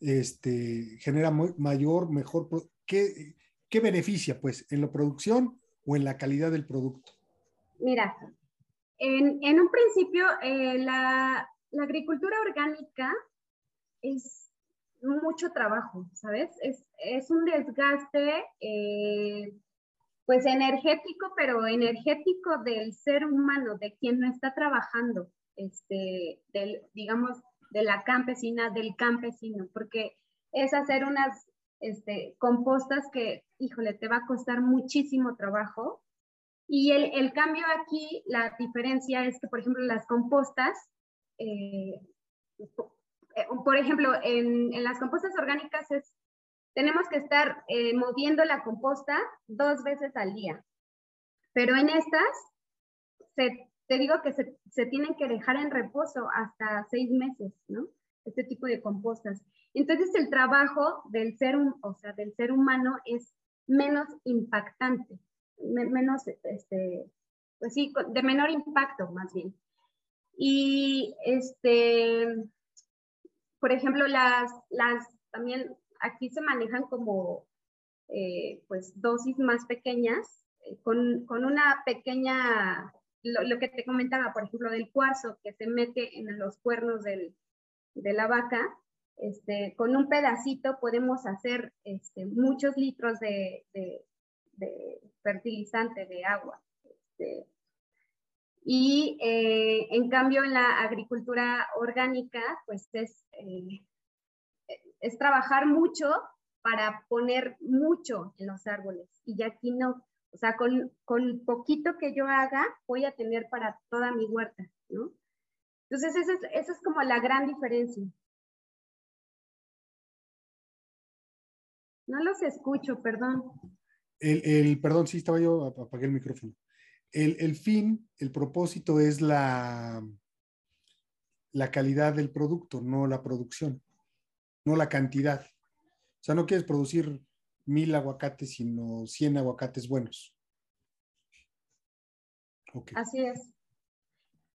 este, genera mayor, mejor, ¿qué, ¿qué beneficia, pues, en la producción o en la calidad del producto? Mira, en, un principio, eh, la, agricultura orgánica es mucho trabajo, ¿sabes? Es, un desgaste, eh, pues, energético, pero energético del ser humano, de quien no está trabajando, este, del, digamos, de la campesina, del campesino, porque es hacer unas este, compostas que, híjole, te va a costar muchísimo trabajo. Y el, cambio aquí, la diferencia es que, por ejemplo, las compostas, eh, eh, por ejemplo, en, las compostas orgánicas es, tenemos que estar eh, moviendo la composta dos veces al día. Pero en estas, te digo que se, se tienen que dejar en reposo hasta seis meses, ¿no? Este tipo de compostas. Entonces el trabajo del ser, o sea, del ser humano es menos impactante, menos, este, pues sí, de menor impacto más bien. Y este, por ejemplo, las, las también aquí se manejan como eh, pues dosis más pequeñas, eh, con, con, una pequeña, lo, lo, que te comentaba, por ejemplo, del cuarzo que se mete en los cuernos del, de la vaca, este, con un pedacito podemos hacer este, muchos litros de, fertilizante de agua. Este, y eh, en cambio en la agricultura orgánica, pues es, eh, es trabajar mucho para poner mucho en los árboles. Y ya aquí no, o sea, con, con poquito que yo haga, voy a tener para toda mi huerta, ¿no? Entonces, esa es, esa es como la gran diferencia. No los escucho, perdón. El, perdón, sí, estaba yo, apagué el micrófono. El, fin, el propósito es la, la calidad del producto, no la producción, no la cantidad. O sea, no quieres producir mil aguacates, sino 100 aguacates buenos. Así es.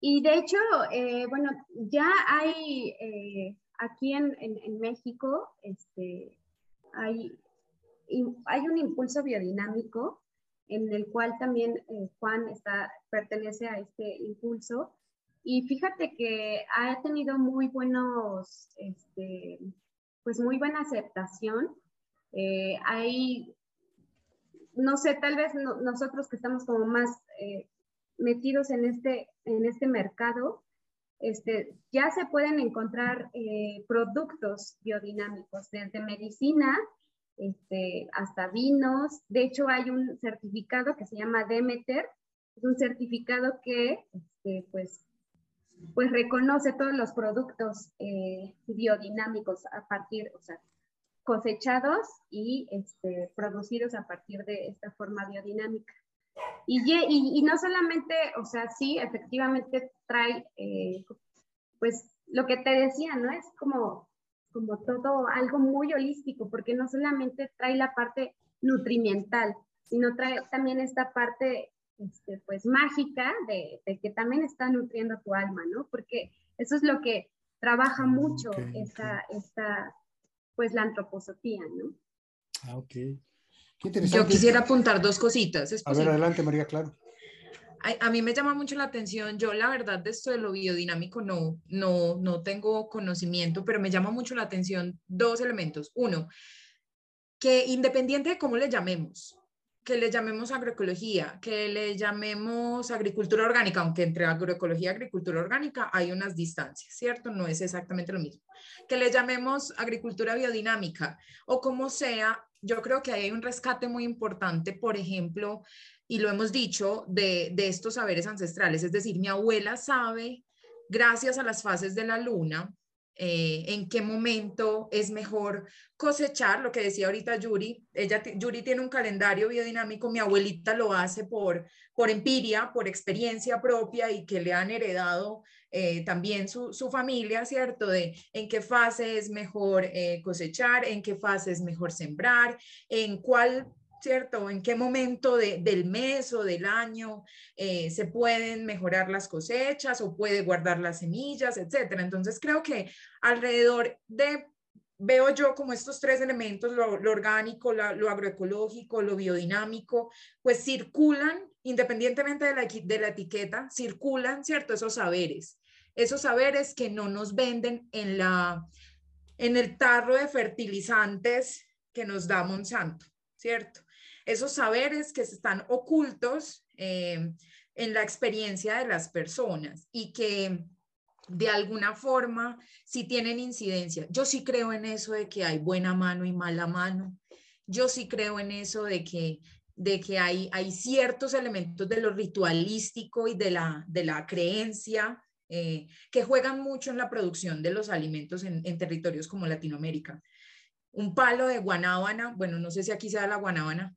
Y de hecho, eh, bueno, ya hay eh, aquí en, México, este, hay, hay un impulso biodinámico en el cual también eh, Juan está, pertenece a este impulso. Y fíjate que ha tenido muy buenos, este, pues muy buena aceptación. hay, no sé, tal vez nosotros que estamos como más metidos en este, en este mercado, este, ya se pueden encontrar eh, productos biodinámicos, desde medicina este, hasta vinos. De hecho, hay un certificado que se llama Demeter, es un certificado que este, pues, pues reconoce todos los productos eh, biodinámicos a partir, o sea, cosechados y este, producidos a partir de esta forma biodinámica. Y, y, no solamente, o sea, sí, efectivamente trae, eh, pues lo que te decía, ¿no? Es como, como todo algo muy holístico, porque no solamente trae la parte nutrimental, sino trae también esta parte, este, pues, mágica de, que también está nutriendo tu alma, ¿no? Porque eso es lo que trabaja mm, mucho esta, esta, pues, la antroposofía, ¿no? Ah, ok. Yo quisiera apuntar dos cositas. a ver, adelante, María, claro. A, mí me llama mucho la atención, yo la verdad de esto de lo biodinámico no, no, no tengo conocimiento, pero me llama mucho la atención dos elementos. Uno, que independiente de cómo le llamemos, que le llamemos agroecología, que le llamemos agricultura orgánica, aunque entre agroecología y agricultura orgánica hay unas distancias, ¿cierto? No es exactamente lo mismo. Que le llamemos agricultura biodinámica o como sea, yo creo que hay un rescate muy importante, por ejemplo, y lo hemos dicho, de, estos saberes ancestrales. Es decir, mi abuela sabe, gracias a las fases de la luna, eh, en qué momento es mejor cosechar, lo que decía ahorita Yuri, ella, Yuri tiene un calendario biodinámico, mi abuelita lo hace por, por empiria, por experiencia propia y que le han heredado eh, también su, su, familia, ¿cierto? De en qué fase es mejor eh, cosechar, en qué fase es mejor sembrar, en cuál ¿cierto? ¿En qué momento del mes o del año eh, se pueden mejorar las cosechas o puede guardar las semillas, etcétera? Entonces creo que alrededor de, veo yo como estos tres elementos, lo, orgánico, lo agroecológico, lo biodinámico, pues circulan, independientemente de la, de la etiqueta, circulan, ¿cierto? Esos saberes esos saberes que no nos venden en, la, en el tarro de fertilizantes que nos da Monsanto, ¿cierto? Esos saberes que están ocultos eh, en la experiencia de las personas y que de alguna forma sí tienen incidencia. Yo sí creo en eso de que hay buena mano y mala mano. Yo sí creo en eso de que de que hay, hay ciertos elementos de lo ritualístico y de la, de la creencia eh, que juegan mucho en la producción de los alimentos en, territorios como Latinoamérica. Un palo de guanábana, bueno, no sé si aquí se da la guanábana,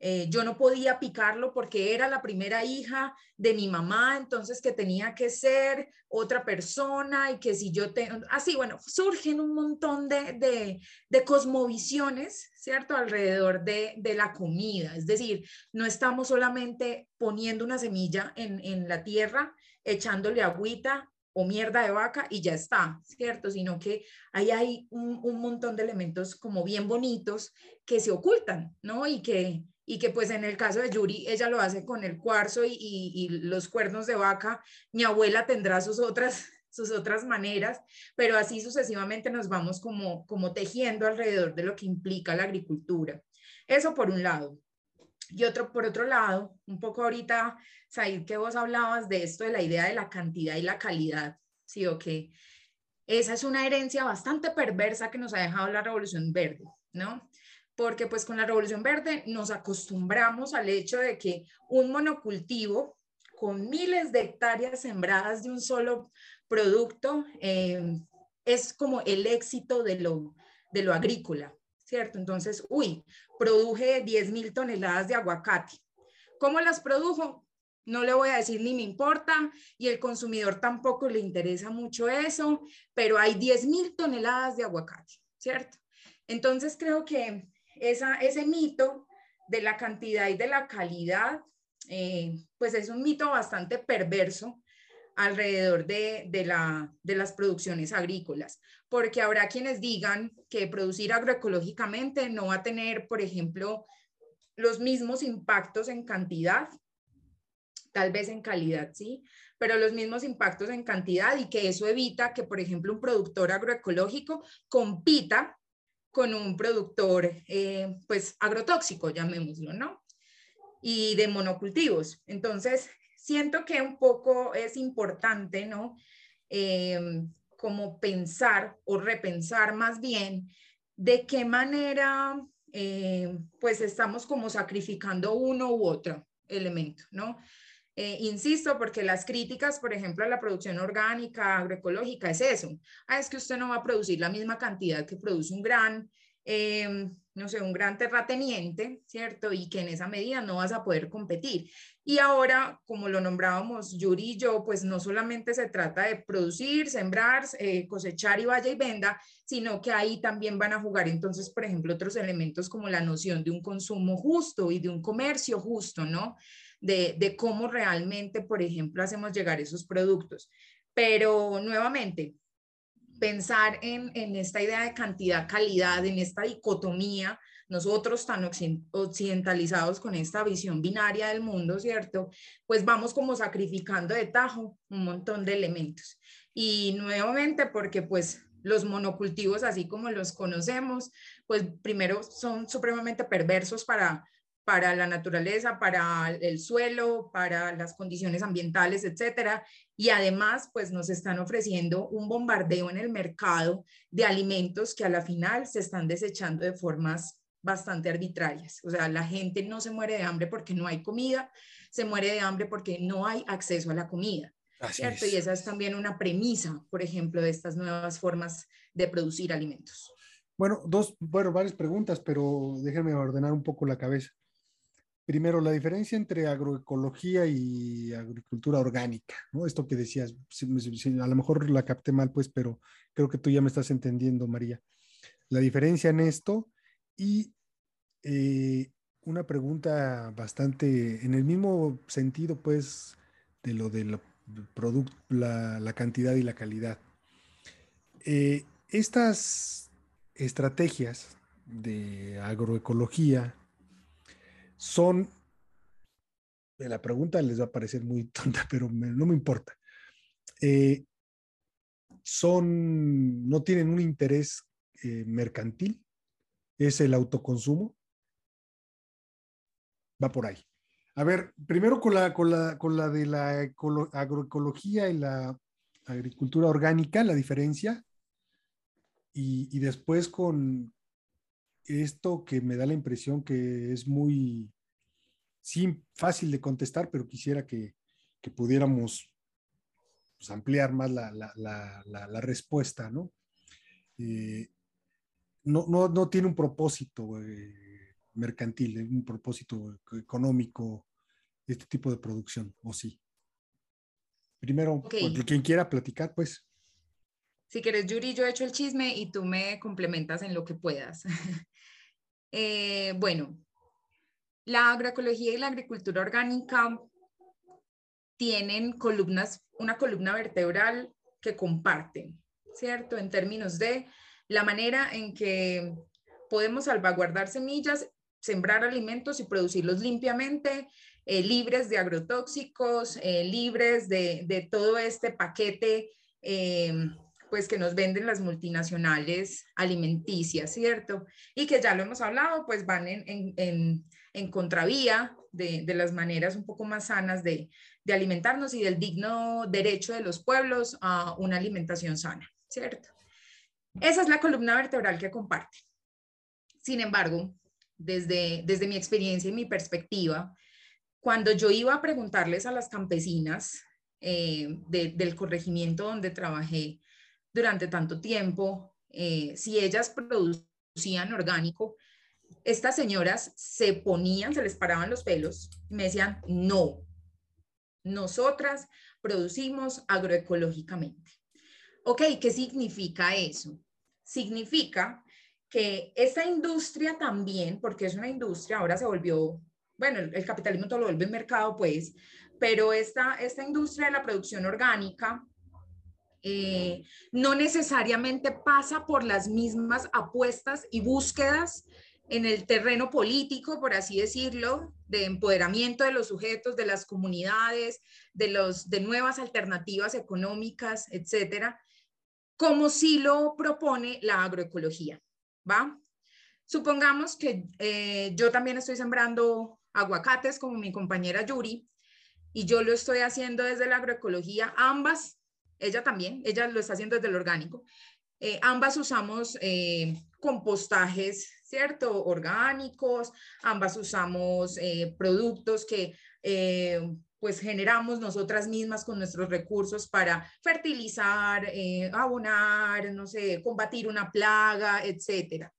eh, yo no podía picarlo porque era la primera hija de mi mamá, entonces que tenía que ser otra persona y que si yo tengo, así, bueno, surgen un montón de, de, cosmovisiones, ¿cierto? Alrededor de, de, la comida. Es decir, no estamos solamente poniendo una semilla en, en la tierra echándole agüita o mierda de vaca y ya está, ¿cierto? Sino que ahí hay un, un, montón de elementos como bien bonitos que se ocultan, ¿no? Y que, y que pues en el caso de Yuri, ella lo hace con el cuarzo y, y, los cuernos de vaca, mi abuela tendrá sus otras sus otras maneras, pero así sucesivamente nos vamos como, como tejiendo alrededor de lo que implica la agricultura. Eso por un lado. Y otro, por otro lado, un poco ahorita, Said, que vos hablabas de esto, de la idea de la cantidad y la calidad, ¿sí o qué? Esa es una herencia bastante perversa que nos ha dejado la Revolución Verde, ¿no? Porque pues con la Revolución Verde nos acostumbramos al hecho de que un monocultivo con miles de hectáreas sembradas de un solo producto eh, es como el éxito de lo, de lo agrícola, ¿cierto? Entonces, uy, produje 10 mil toneladas de aguacate. ¿Cómo las produjo? no le voy a decir ni me importa y el consumidor tampoco le interesa mucho eso, pero hay 10 mil toneladas de aguacate, ¿cierto? Entonces creo que ese mito de la cantidad y de la calidad, eh, pues es un mito bastante perverso alrededor de, la, de las producciones agrícolas, porque habrá quienes digan que producir agroecológicamente no va a tener, por ejemplo, los mismos impactos en cantidad tal vez en calidad, sí, pero los mismos impactos en cantidad y que eso evita que, por ejemplo, un productor agroecológico compita con un productor, eh, pues, agrotóxico, llamémoslo, ¿no? Y de monocultivos. Entonces, siento que un poco es importante, ¿no? Eh, como pensar o repensar más bien de qué manera, eh, pues, estamos como sacrificando uno u otro elemento, ¿no? Eh, insisto, porque las críticas, por ejemplo, a la producción orgánica, agroecológica, es eso. Ah, es que usted no va a producir la misma cantidad que produce un gran, em, no sé, un gran terrateniente, ¿cierto? Y que en esa medida no vas a poder competir. Y ahora, como lo nombrábamos Yuri y yo, pues no solamente se trata de producir, sembrar, eh, cosechar y vaya y venda, sino que ahí también van a jugar entonces, por ejemplo, otros elementos como la noción de un consumo justo y de un comercio justo, ¿no? de, cómo realmente, por ejemplo, hacemos llegar esos productos. Pero nuevamente, pensar en, esta idea de cantidad, calidad, en esta dicotomía, nosotros tan occidentalizados con esta visión binaria del mundo, ¿cierto? Pues vamos como sacrificando de tajo un montón de elementos. Y nuevamente porque pues los monocultivos, así como los conocemos, pues primero son supremamente perversos para, para la naturaleza, para el suelo, para las condiciones ambientales, etcétera. Y además, pues nos están ofreciendo un bombardeo en el mercado de alimentos que a la final se están desechando de formas bastante arbitrarias. O sea, la gente no se muere de hambre porque no hay comida, se muere de hambre porque no hay acceso a la comida. ¿cierto? Y esa es también una premisa, por ejemplo, de estas nuevas formas de producir alimentos. Bueno, dos, bueno, varias preguntas, pero déjenme ordenar un poco la cabeza. Primero, la diferencia entre agroecología y agricultura orgánica, ¿no? Esto que decías, a lo mejor la capté mal, pues, pero creo que tú ya me estás entendiendo, María. La diferencia en esto y eh, una pregunta bastante en el mismo sentido, pues, de lo del producto, la, cantidad y la calidad. Eh, estas estrategias de agroecología, son, la pregunta les va a parecer muy tonta, pero no me importa. Eh, son, no tienen un interés eh, mercantil, es el autoconsumo. Va por ahí. A ver, primero con la, con la, con la de la agroecología y la agricultura orgánica, la diferencia, y, y después con, esto que me da la impresión que es muy, sí, fácil de contestar, pero quisiera que, pudiéramos pues, ampliar más la, respuesta, eh, ¿no? no, no, tiene un propósito eh, mercantil, un propósito económico, este tipo de producción, ¿o sí? Primero, quien quiera platicar, pues. Si quieres, Yuri, yo he hecho el chisme y tú me complementas en lo que puedas. Eh, bueno, la agroecología y la agricultura orgánica tienen columnas, una columna vertebral que comparten, ¿cierto? En términos de la manera en que podemos salvaguardar semillas, sembrar alimentos y producirlos limpiamente, eh, libres de agrotóxicos, eh, libres de, todo este paquete pues que nos venden las multinacionales alimenticias, ¿cierto? Y que ya lo hemos hablado, pues van en, en, en, contravía de, de, las maneras un poco más sanas de, de alimentarnos y del digno derecho de los pueblos a una alimentación sana, ¿cierto? Esa es la columna vertebral que comparte. Sin embargo, desde, desde mi experiencia y mi perspectiva, cuando yo iba a preguntarles a las campesinas eh, del corregimiento donde trabajé, durante tanto tiempo, eh, si ellas producían orgánico, estas señoras se ponían, se les paraban los pelos y me decían, no, nosotras producimos agroecológicamente. Ok, ¿qué significa eso? Significa que esta industria también, porque es una industria, ahora se volvió, bueno, el, capitalismo todo lo vuelve mercado, pues, pero esta, esta industria de la producción orgánica eh, no necesariamente pasa por las mismas apuestas y búsquedas en el terreno político, por así decirlo, de empoderamiento de los sujetos, de las comunidades, de, los, de nuevas alternativas económicas, etcétera, como si lo propone la agroecología, ¿va? Supongamos que eh, yo también estoy sembrando aguacates como mi compañera Yuri y yo lo estoy haciendo desde la agroecología, ambas, ella también, ella lo está haciendo desde el orgánico, eh, ambas usamos eh, compostajes, ¿cierto? Orgánicos, ambas usamos eh, productos que pues generamos nosotras mismas con nuestros recursos para fertilizar, abonar, no sé, combatir una plaga, etcétera.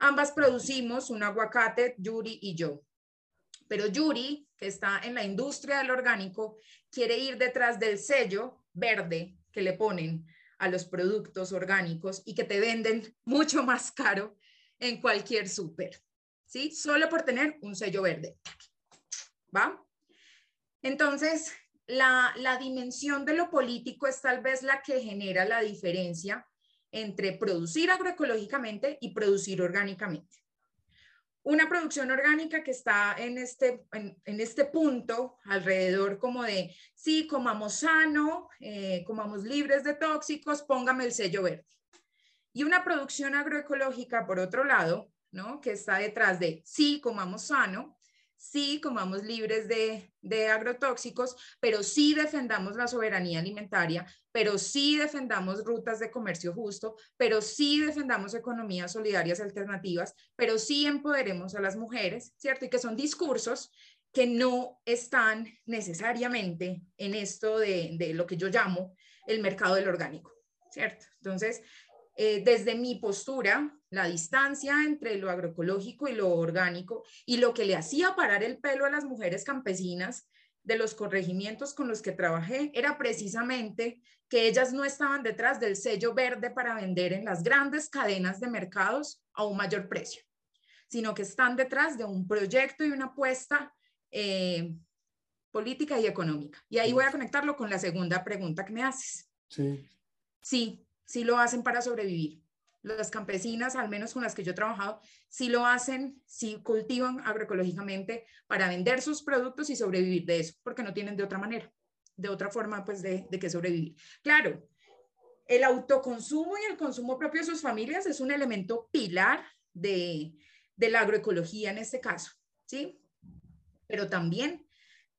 Ambas producimos un aguacate, Yuri y yo. Pero Yuri, que está en la industria del orgánico, quiere ir detrás del sello verde que le ponen a los productos orgánicos y que te venden mucho más caro en cualquier súper, ¿sí? Solo por tener un sello verde. ¿Va? Entonces, la, la dimensión de lo político es tal vez la que genera la diferencia entre producir agroecológicamente y producir orgánicamente una producción orgánica que está en este, en, este punto, alrededor como de, sí, comamos sano, eh, comamos libres de tóxicos, póngame el sello verde. Y una producción agroecológica, por otro lado, ¿no? que está detrás de, sí, comamos sano, sí comamos libres de, de, agrotóxicos, pero sí defendamos la soberanía alimentaria, pero sí defendamos rutas de comercio justo, pero sí defendamos economías solidarias alternativas, pero sí empoderemos a las mujeres, ¿cierto? Y que son discursos que no están necesariamente en esto de, de lo que yo llamo el mercado del orgánico, ¿cierto? Entonces, eh, desde mi postura, la distancia entre lo agroecológico y lo orgánico y lo que le hacía parar el pelo a las mujeres campesinas de los corregimientos con los que trabajé era precisamente que ellas no estaban detrás del sello verde para vender en las grandes cadenas de mercados a un mayor precio, sino que están detrás de un proyecto y una apuesta eh, política y económica. Y ahí voy a conectarlo con la segunda pregunta que me haces. Sí. Sí, sí lo hacen para sobrevivir. Las campesinas, al menos con las que yo he trabajado, sí lo hacen, sí cultivan agroecológicamente para vender sus productos y sobrevivir de eso, porque no tienen de otra manera, de otra forma, pues, de, de que sobrevivir. Claro, el autoconsumo y el consumo propio de sus familias es un elemento pilar de, de la agroecología en este caso, ¿sí? Pero también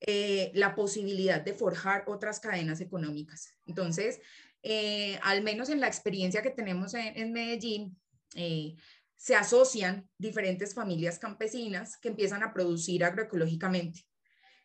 eh, la posibilidad de forjar otras cadenas económicas. Entonces, eh, al menos en la experiencia que tenemos en, Medellín, eh, se asocian diferentes familias campesinas que empiezan a producir agroecológicamente.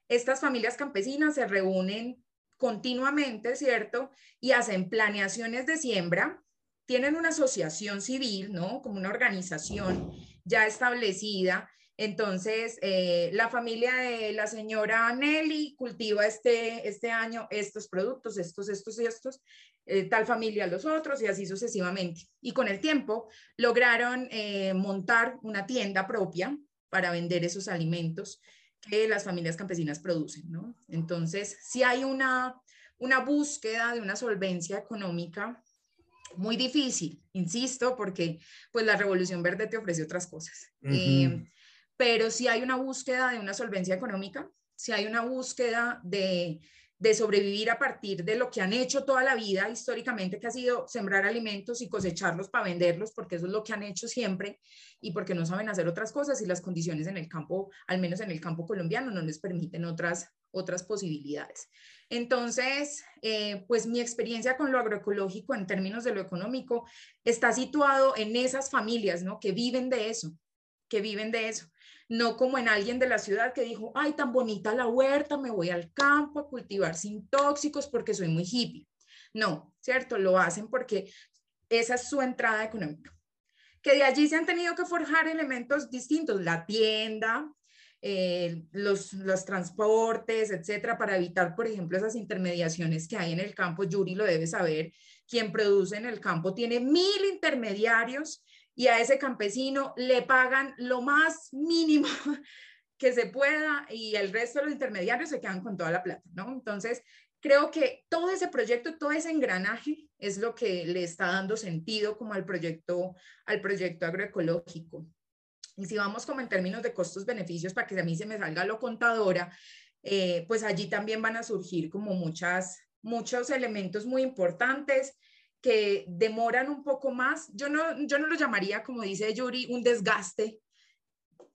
Estas familias campesinas se reúnen continuamente, ¿cierto? Y hacen planeaciones de siembra, tienen una asociación civil, ¿no? Como una organización ya establecida entonces, eh, la familia de la señora Nelly cultiva este, este año estos productos, estos, estos y estos, eh, tal familia los otros y así sucesivamente. Y con el tiempo lograron eh, montar una tienda propia para vender esos alimentos que las familias campesinas producen, ¿no? Entonces, si hay una, una búsqueda de una solvencia económica muy difícil, insisto, porque pues la revolución verde te ofrece otras cosas pero si hay una búsqueda de una solvencia económica, si hay una búsqueda de, sobrevivir a partir de lo que han hecho toda la vida históricamente, que ha sido sembrar alimentos y cosecharlos para venderlos, porque eso es lo que han hecho siempre y porque no saben hacer otras cosas y las condiciones en el campo, al menos en el campo colombiano, no les permiten otras, otras posibilidades. Entonces, eh, pues mi experiencia con lo agroecológico en términos de lo económico está situado en esas familias, ¿no? Que viven de eso, que viven de eso no como en alguien de la ciudad que dijo, ay, tan bonita la huerta, me voy al campo a cultivar sin tóxicos porque soy muy hippie. No, ¿cierto? Lo hacen porque esa es su entrada económica. Que de allí se han tenido que forjar elementos distintos, la tienda, eh, los, los transportes, etcétera, para evitar, por ejemplo, esas intermediaciones que hay en el campo. Yuri lo debe saber. Quien produce en el campo tiene mil intermediarios y a ese campesino le pagan lo más mínimo que se pueda y el resto de los intermediarios se quedan con toda la plata, ¿no? Entonces, creo que todo ese proyecto, todo ese engranaje es lo que le está dando sentido como al proyecto, al proyecto agroecológico. Y si vamos como en términos de costos-beneficios, para que a mí se me salga lo contadora, eh, pues allí también van a surgir como muchas, muchos elementos muy importantes que demoran un poco más. Yo no, yo no lo llamaría, como dice Yuri, un desgaste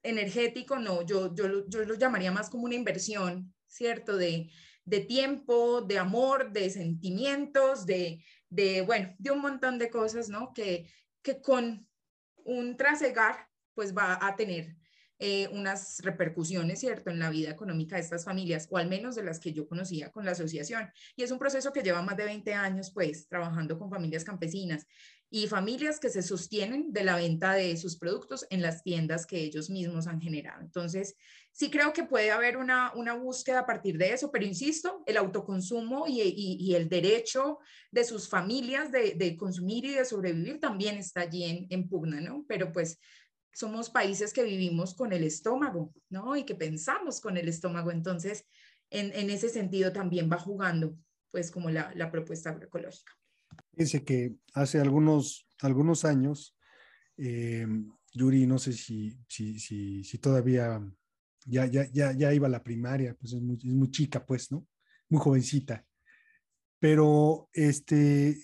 energético, no, yo, yo, yo lo llamaría más como una inversión, ¿cierto? De, de tiempo, de amor, de sentimientos, de, de, bueno, de un montón de cosas, ¿no? Que, que con un trasegar, pues va a tener eh, unas repercusiones, ¿cierto?, en la vida económica de estas familias, o al menos de las que yo conocía con la asociación. Y es un proceso que lleva más de 20 años, pues, trabajando con familias campesinas y familias que se sostienen de la venta de sus productos en las tiendas que ellos mismos han generado. Entonces, sí creo que puede haber una, una búsqueda a partir de eso, pero insisto, el autoconsumo y, y, el derecho de sus familias de, de, consumir y de sobrevivir también está allí en, en pugna, ¿no? Pero pues somos países que vivimos con el estómago, ¿no? Y que pensamos con el estómago. Entonces, en, ese sentido también va jugando, pues, como la, propuesta agroecológica. Fíjense que hace algunos, algunos años, eh, Yuri, no sé si, si, si, todavía ya, ya, ya, ya iba a la primaria, pues es muy, es muy chica, pues, ¿no? Muy jovencita. Pero este,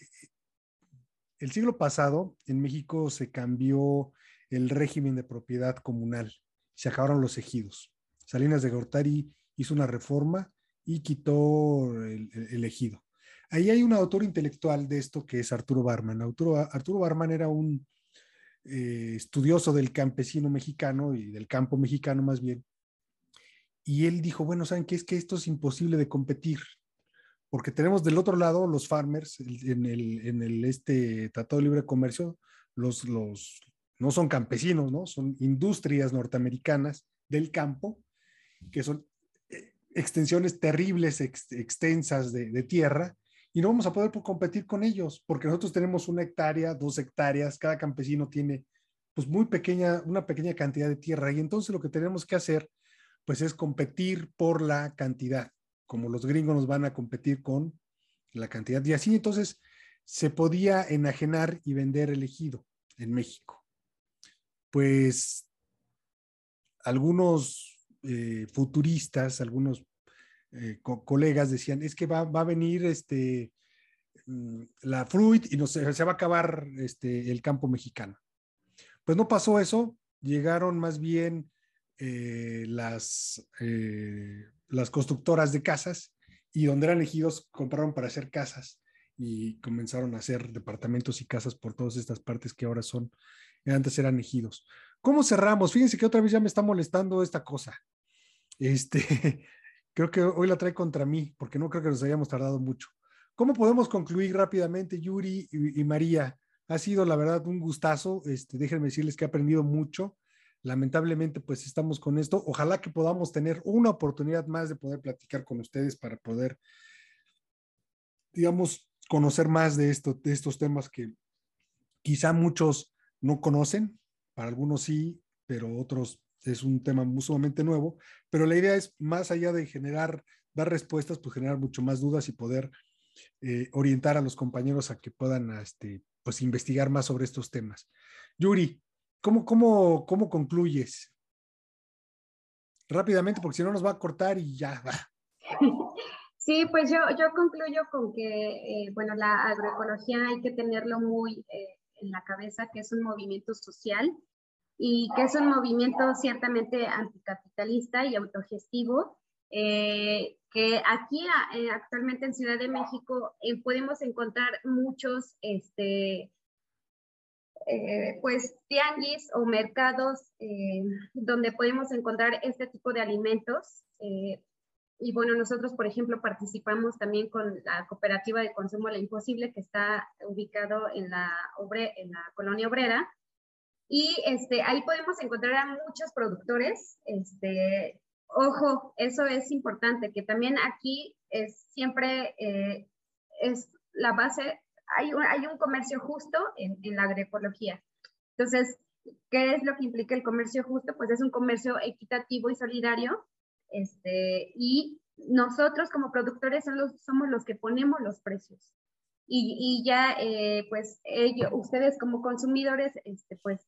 el siglo pasado en México se cambió el régimen de propiedad comunal. Se acabaron los ejidos. Salinas de Gortari hizo una reforma y quitó el, ejido. Ahí hay un autor intelectual de esto que es Arturo Barman. Arturo, Arturo Barman era un eh, estudioso del campesino mexicano y del campo mexicano más bien. Y él dijo, bueno, ¿saben qué? Es que esto es imposible de competir, porque tenemos del otro lado los farmers, en el, en el este Tratado de Libre Comercio, los, los, no son campesinos, ¿no? Son industrias norteamericanas del campo, que son eh, extensiones terribles, extensas de, tierra, y no vamos a poder competir con ellos, porque nosotros tenemos una hectárea, dos hectáreas, cada campesino tiene pues muy pequeña, una pequeña cantidad de tierra, y entonces lo que tenemos que hacer pues es competir por la cantidad, como los gringos nos van a competir con la cantidad, y así entonces se podía enajenar y vender elegido en México pues algunos eh, futuristas, algunos eh, colegas decían, es que va, a venir este, mm, la Fruit y no se, se va a acabar este, el campo mexicano. Pues no pasó eso, llegaron más bien eh, las, las constructoras de casas y donde eran elegidos compraron para hacer casas y comenzaron a hacer departamentos y casas por todas estas partes que ahora son antes eran ejidos. ¿Cómo cerramos? Fíjense que otra vez ya me está molestando esta cosa. Este, creo que hoy la trae contra mí, porque no creo que nos hayamos tardado mucho. ¿Cómo podemos concluir rápidamente, Yuri y, María? Ha sido, la verdad, un gustazo. Este, déjenme decirles que he aprendido mucho. Lamentablemente, pues estamos con esto. Ojalá que podamos tener una oportunidad más de poder platicar con ustedes para poder, digamos, conocer más de, de estos temas que quizá muchos no conocen, para algunos sí, pero otros es un tema sumamente nuevo, pero la idea es más allá de generar, dar respuestas, pues generar mucho más dudas y poder eh, orientar a los compañeros a que puedan este, pues investigar más sobre estos temas. Yuri, ¿cómo, cómo, cómo concluyes? Rápidamente, porque si no nos va a cortar y ya va. Sí, pues yo, yo concluyo con que, eh, bueno, la agroecología hay que tenerlo muy eh, en la cabeza que es un movimiento social y que es un movimiento ciertamente anticapitalista y autogestivo, eh, que aquí eh, actualmente en Ciudad de México eh, podemos encontrar muchos, este, pues, tianguis o mercados donde podemos encontrar este tipo de alimentos y bueno, nosotros, por ejemplo, participamos también con la cooperativa de consumo La Imposible, que está ubicado en la, obre, en la colonia obrera. Y este, ahí podemos encontrar a muchos productores. Este, ojo, eso es importante, que también aquí es siempre eh, es la base, hay un, hay un comercio justo en, en la agroecología. Entonces, ¿qué es lo que implica el comercio justo? Pues es un comercio equitativo y solidario. Este, y nosotros como productores somos los que ponemos los precios. Y, ya, eh, pues, ellos, ustedes como consumidores, este, pues,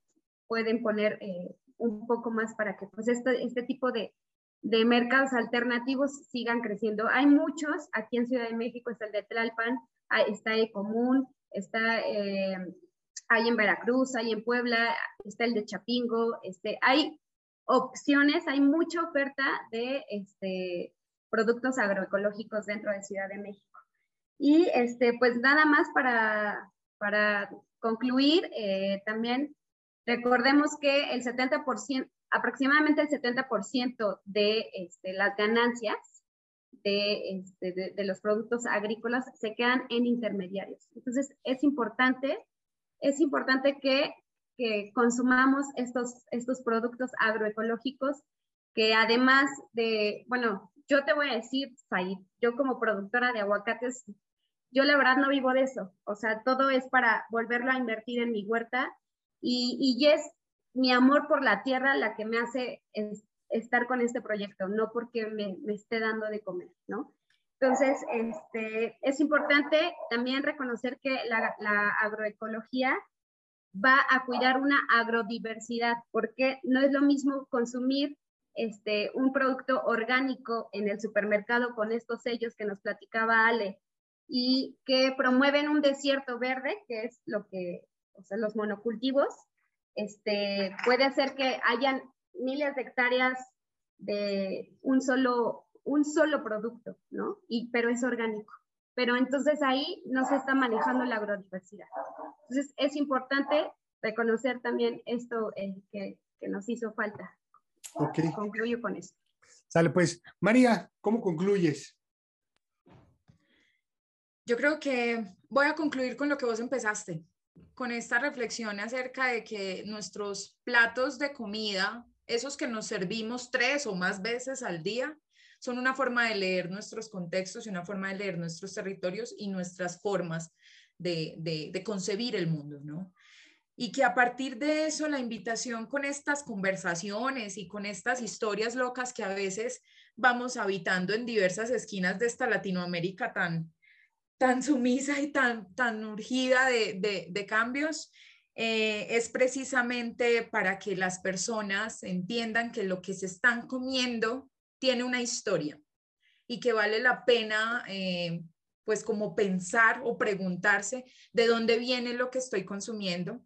pueden poner eh, un poco más para que pues este, este tipo de, de, mercados alternativos sigan creciendo. Hay muchos, aquí en Ciudad de México está el de Tlalpan, está Ecomún, está, eh, en Veracruz, hay en Puebla, está el de Chapingo, este, hay opciones, hay mucha oferta de este, productos agroecológicos dentro de Ciudad de México. Y este, pues nada más para, para concluir, eh, también Recordemos que el 70%, aproximadamente el 70% de este, las ganancias este, de, de, los productos agrícolas se quedan en intermediarios. Entonces, es importante, es importante que, que consumamos estos, estos productos agroecológicos que además de, bueno, yo te voy a decir, Said, yo como productora de aguacates, yo la verdad no vivo de eso. O sea, todo es para volverlo a invertir en mi huerta y, y es mi amor por la tierra la que me hace estar con este proyecto, no porque me, me, esté dando de comer, ¿no? Entonces, este, es importante también reconocer que la agroecología va a cuidar una agrodiversidad, porque no es lo mismo consumir este, un producto orgánico en el supermercado con estos sellos que nos platicaba Ale y que promueven un desierto verde, que es lo que o sea, los monocultivos, este, puede hacer que hayan miles de hectáreas de un solo, un solo producto, ¿no? Y, pero es orgánico. Pero entonces ahí no se está manejando la agrodiversidad. Entonces es importante reconocer también esto eh, que, que, nos hizo falta. Ok. Concluyo con eso. Sale pues. María, ¿cómo concluyes? Yo creo que voy a concluir con lo que vos empezaste con esta reflexión acerca de que nuestros platos de comida, esos que nos servimos tres o más veces al día, son una forma de leer nuestros contextos y una forma de leer nuestros territorios y nuestras formas de, de, concebir el mundo, ¿no? Y que a partir de eso la invitación con estas conversaciones y con estas historias locas que a veces vamos habitando en diversas esquinas de esta Latinoamérica tan, tan sumisa y tan, tan urgida de, de, cambios, eh, es precisamente para que las personas entiendan que lo que se están comiendo tiene una historia y que vale la pena, eh, pues como pensar o preguntarse de dónde viene lo que estoy consumiendo,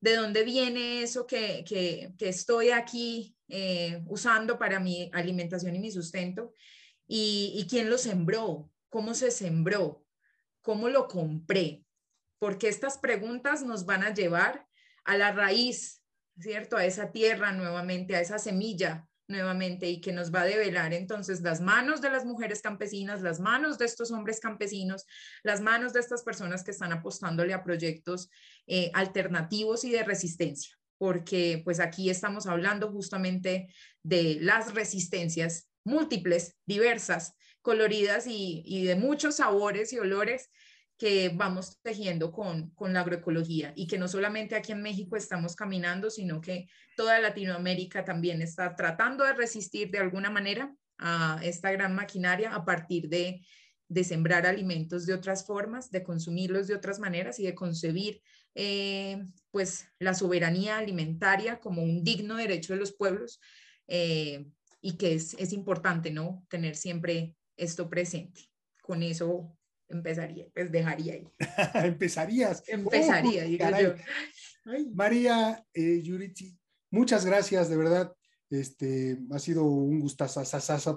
de dónde viene eso que, que, que estoy aquí eh, usando para mi alimentación y mi sustento, y, y quién lo sembró, cómo se sembró, ¿Cómo lo compré? Porque estas preguntas nos van a llevar a la raíz, ¿cierto? A esa tierra nuevamente, a esa semilla nuevamente y que nos va a develar entonces las manos de las mujeres campesinas, las manos de estos hombres campesinos, las manos de estas personas que están apostándole a proyectos eh, alternativos y de resistencia, porque pues aquí estamos hablando justamente de las resistencias múltiples, diversas, coloridas y, y de muchos sabores y olores que vamos tejiendo con, con la agroecología y que no solamente aquí en México estamos caminando, sino que toda Latinoamérica también está tratando de resistir de alguna manera a esta gran maquinaria a partir de, de sembrar alimentos de otras formas, de consumirlos de otras maneras y de concebir eh, pues la soberanía alimentaria como un digno derecho de los pueblos eh, y que es, es importante no tener siempre esto presente. Con eso empezaría, pues dejaría ahí. Empezarías. Empezaría, digo yo. María eh, Yuriti, muchas gracias, de verdad. Este, ha sido un gustazo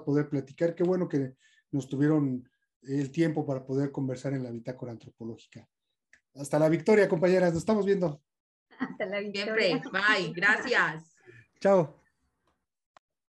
poder platicar. Qué bueno que nos tuvieron el tiempo para poder conversar en la bitácora antropológica. Hasta la victoria, compañeras. Nos estamos viendo. Hasta la victoria. Siempre. Bye. Gracias. Chao.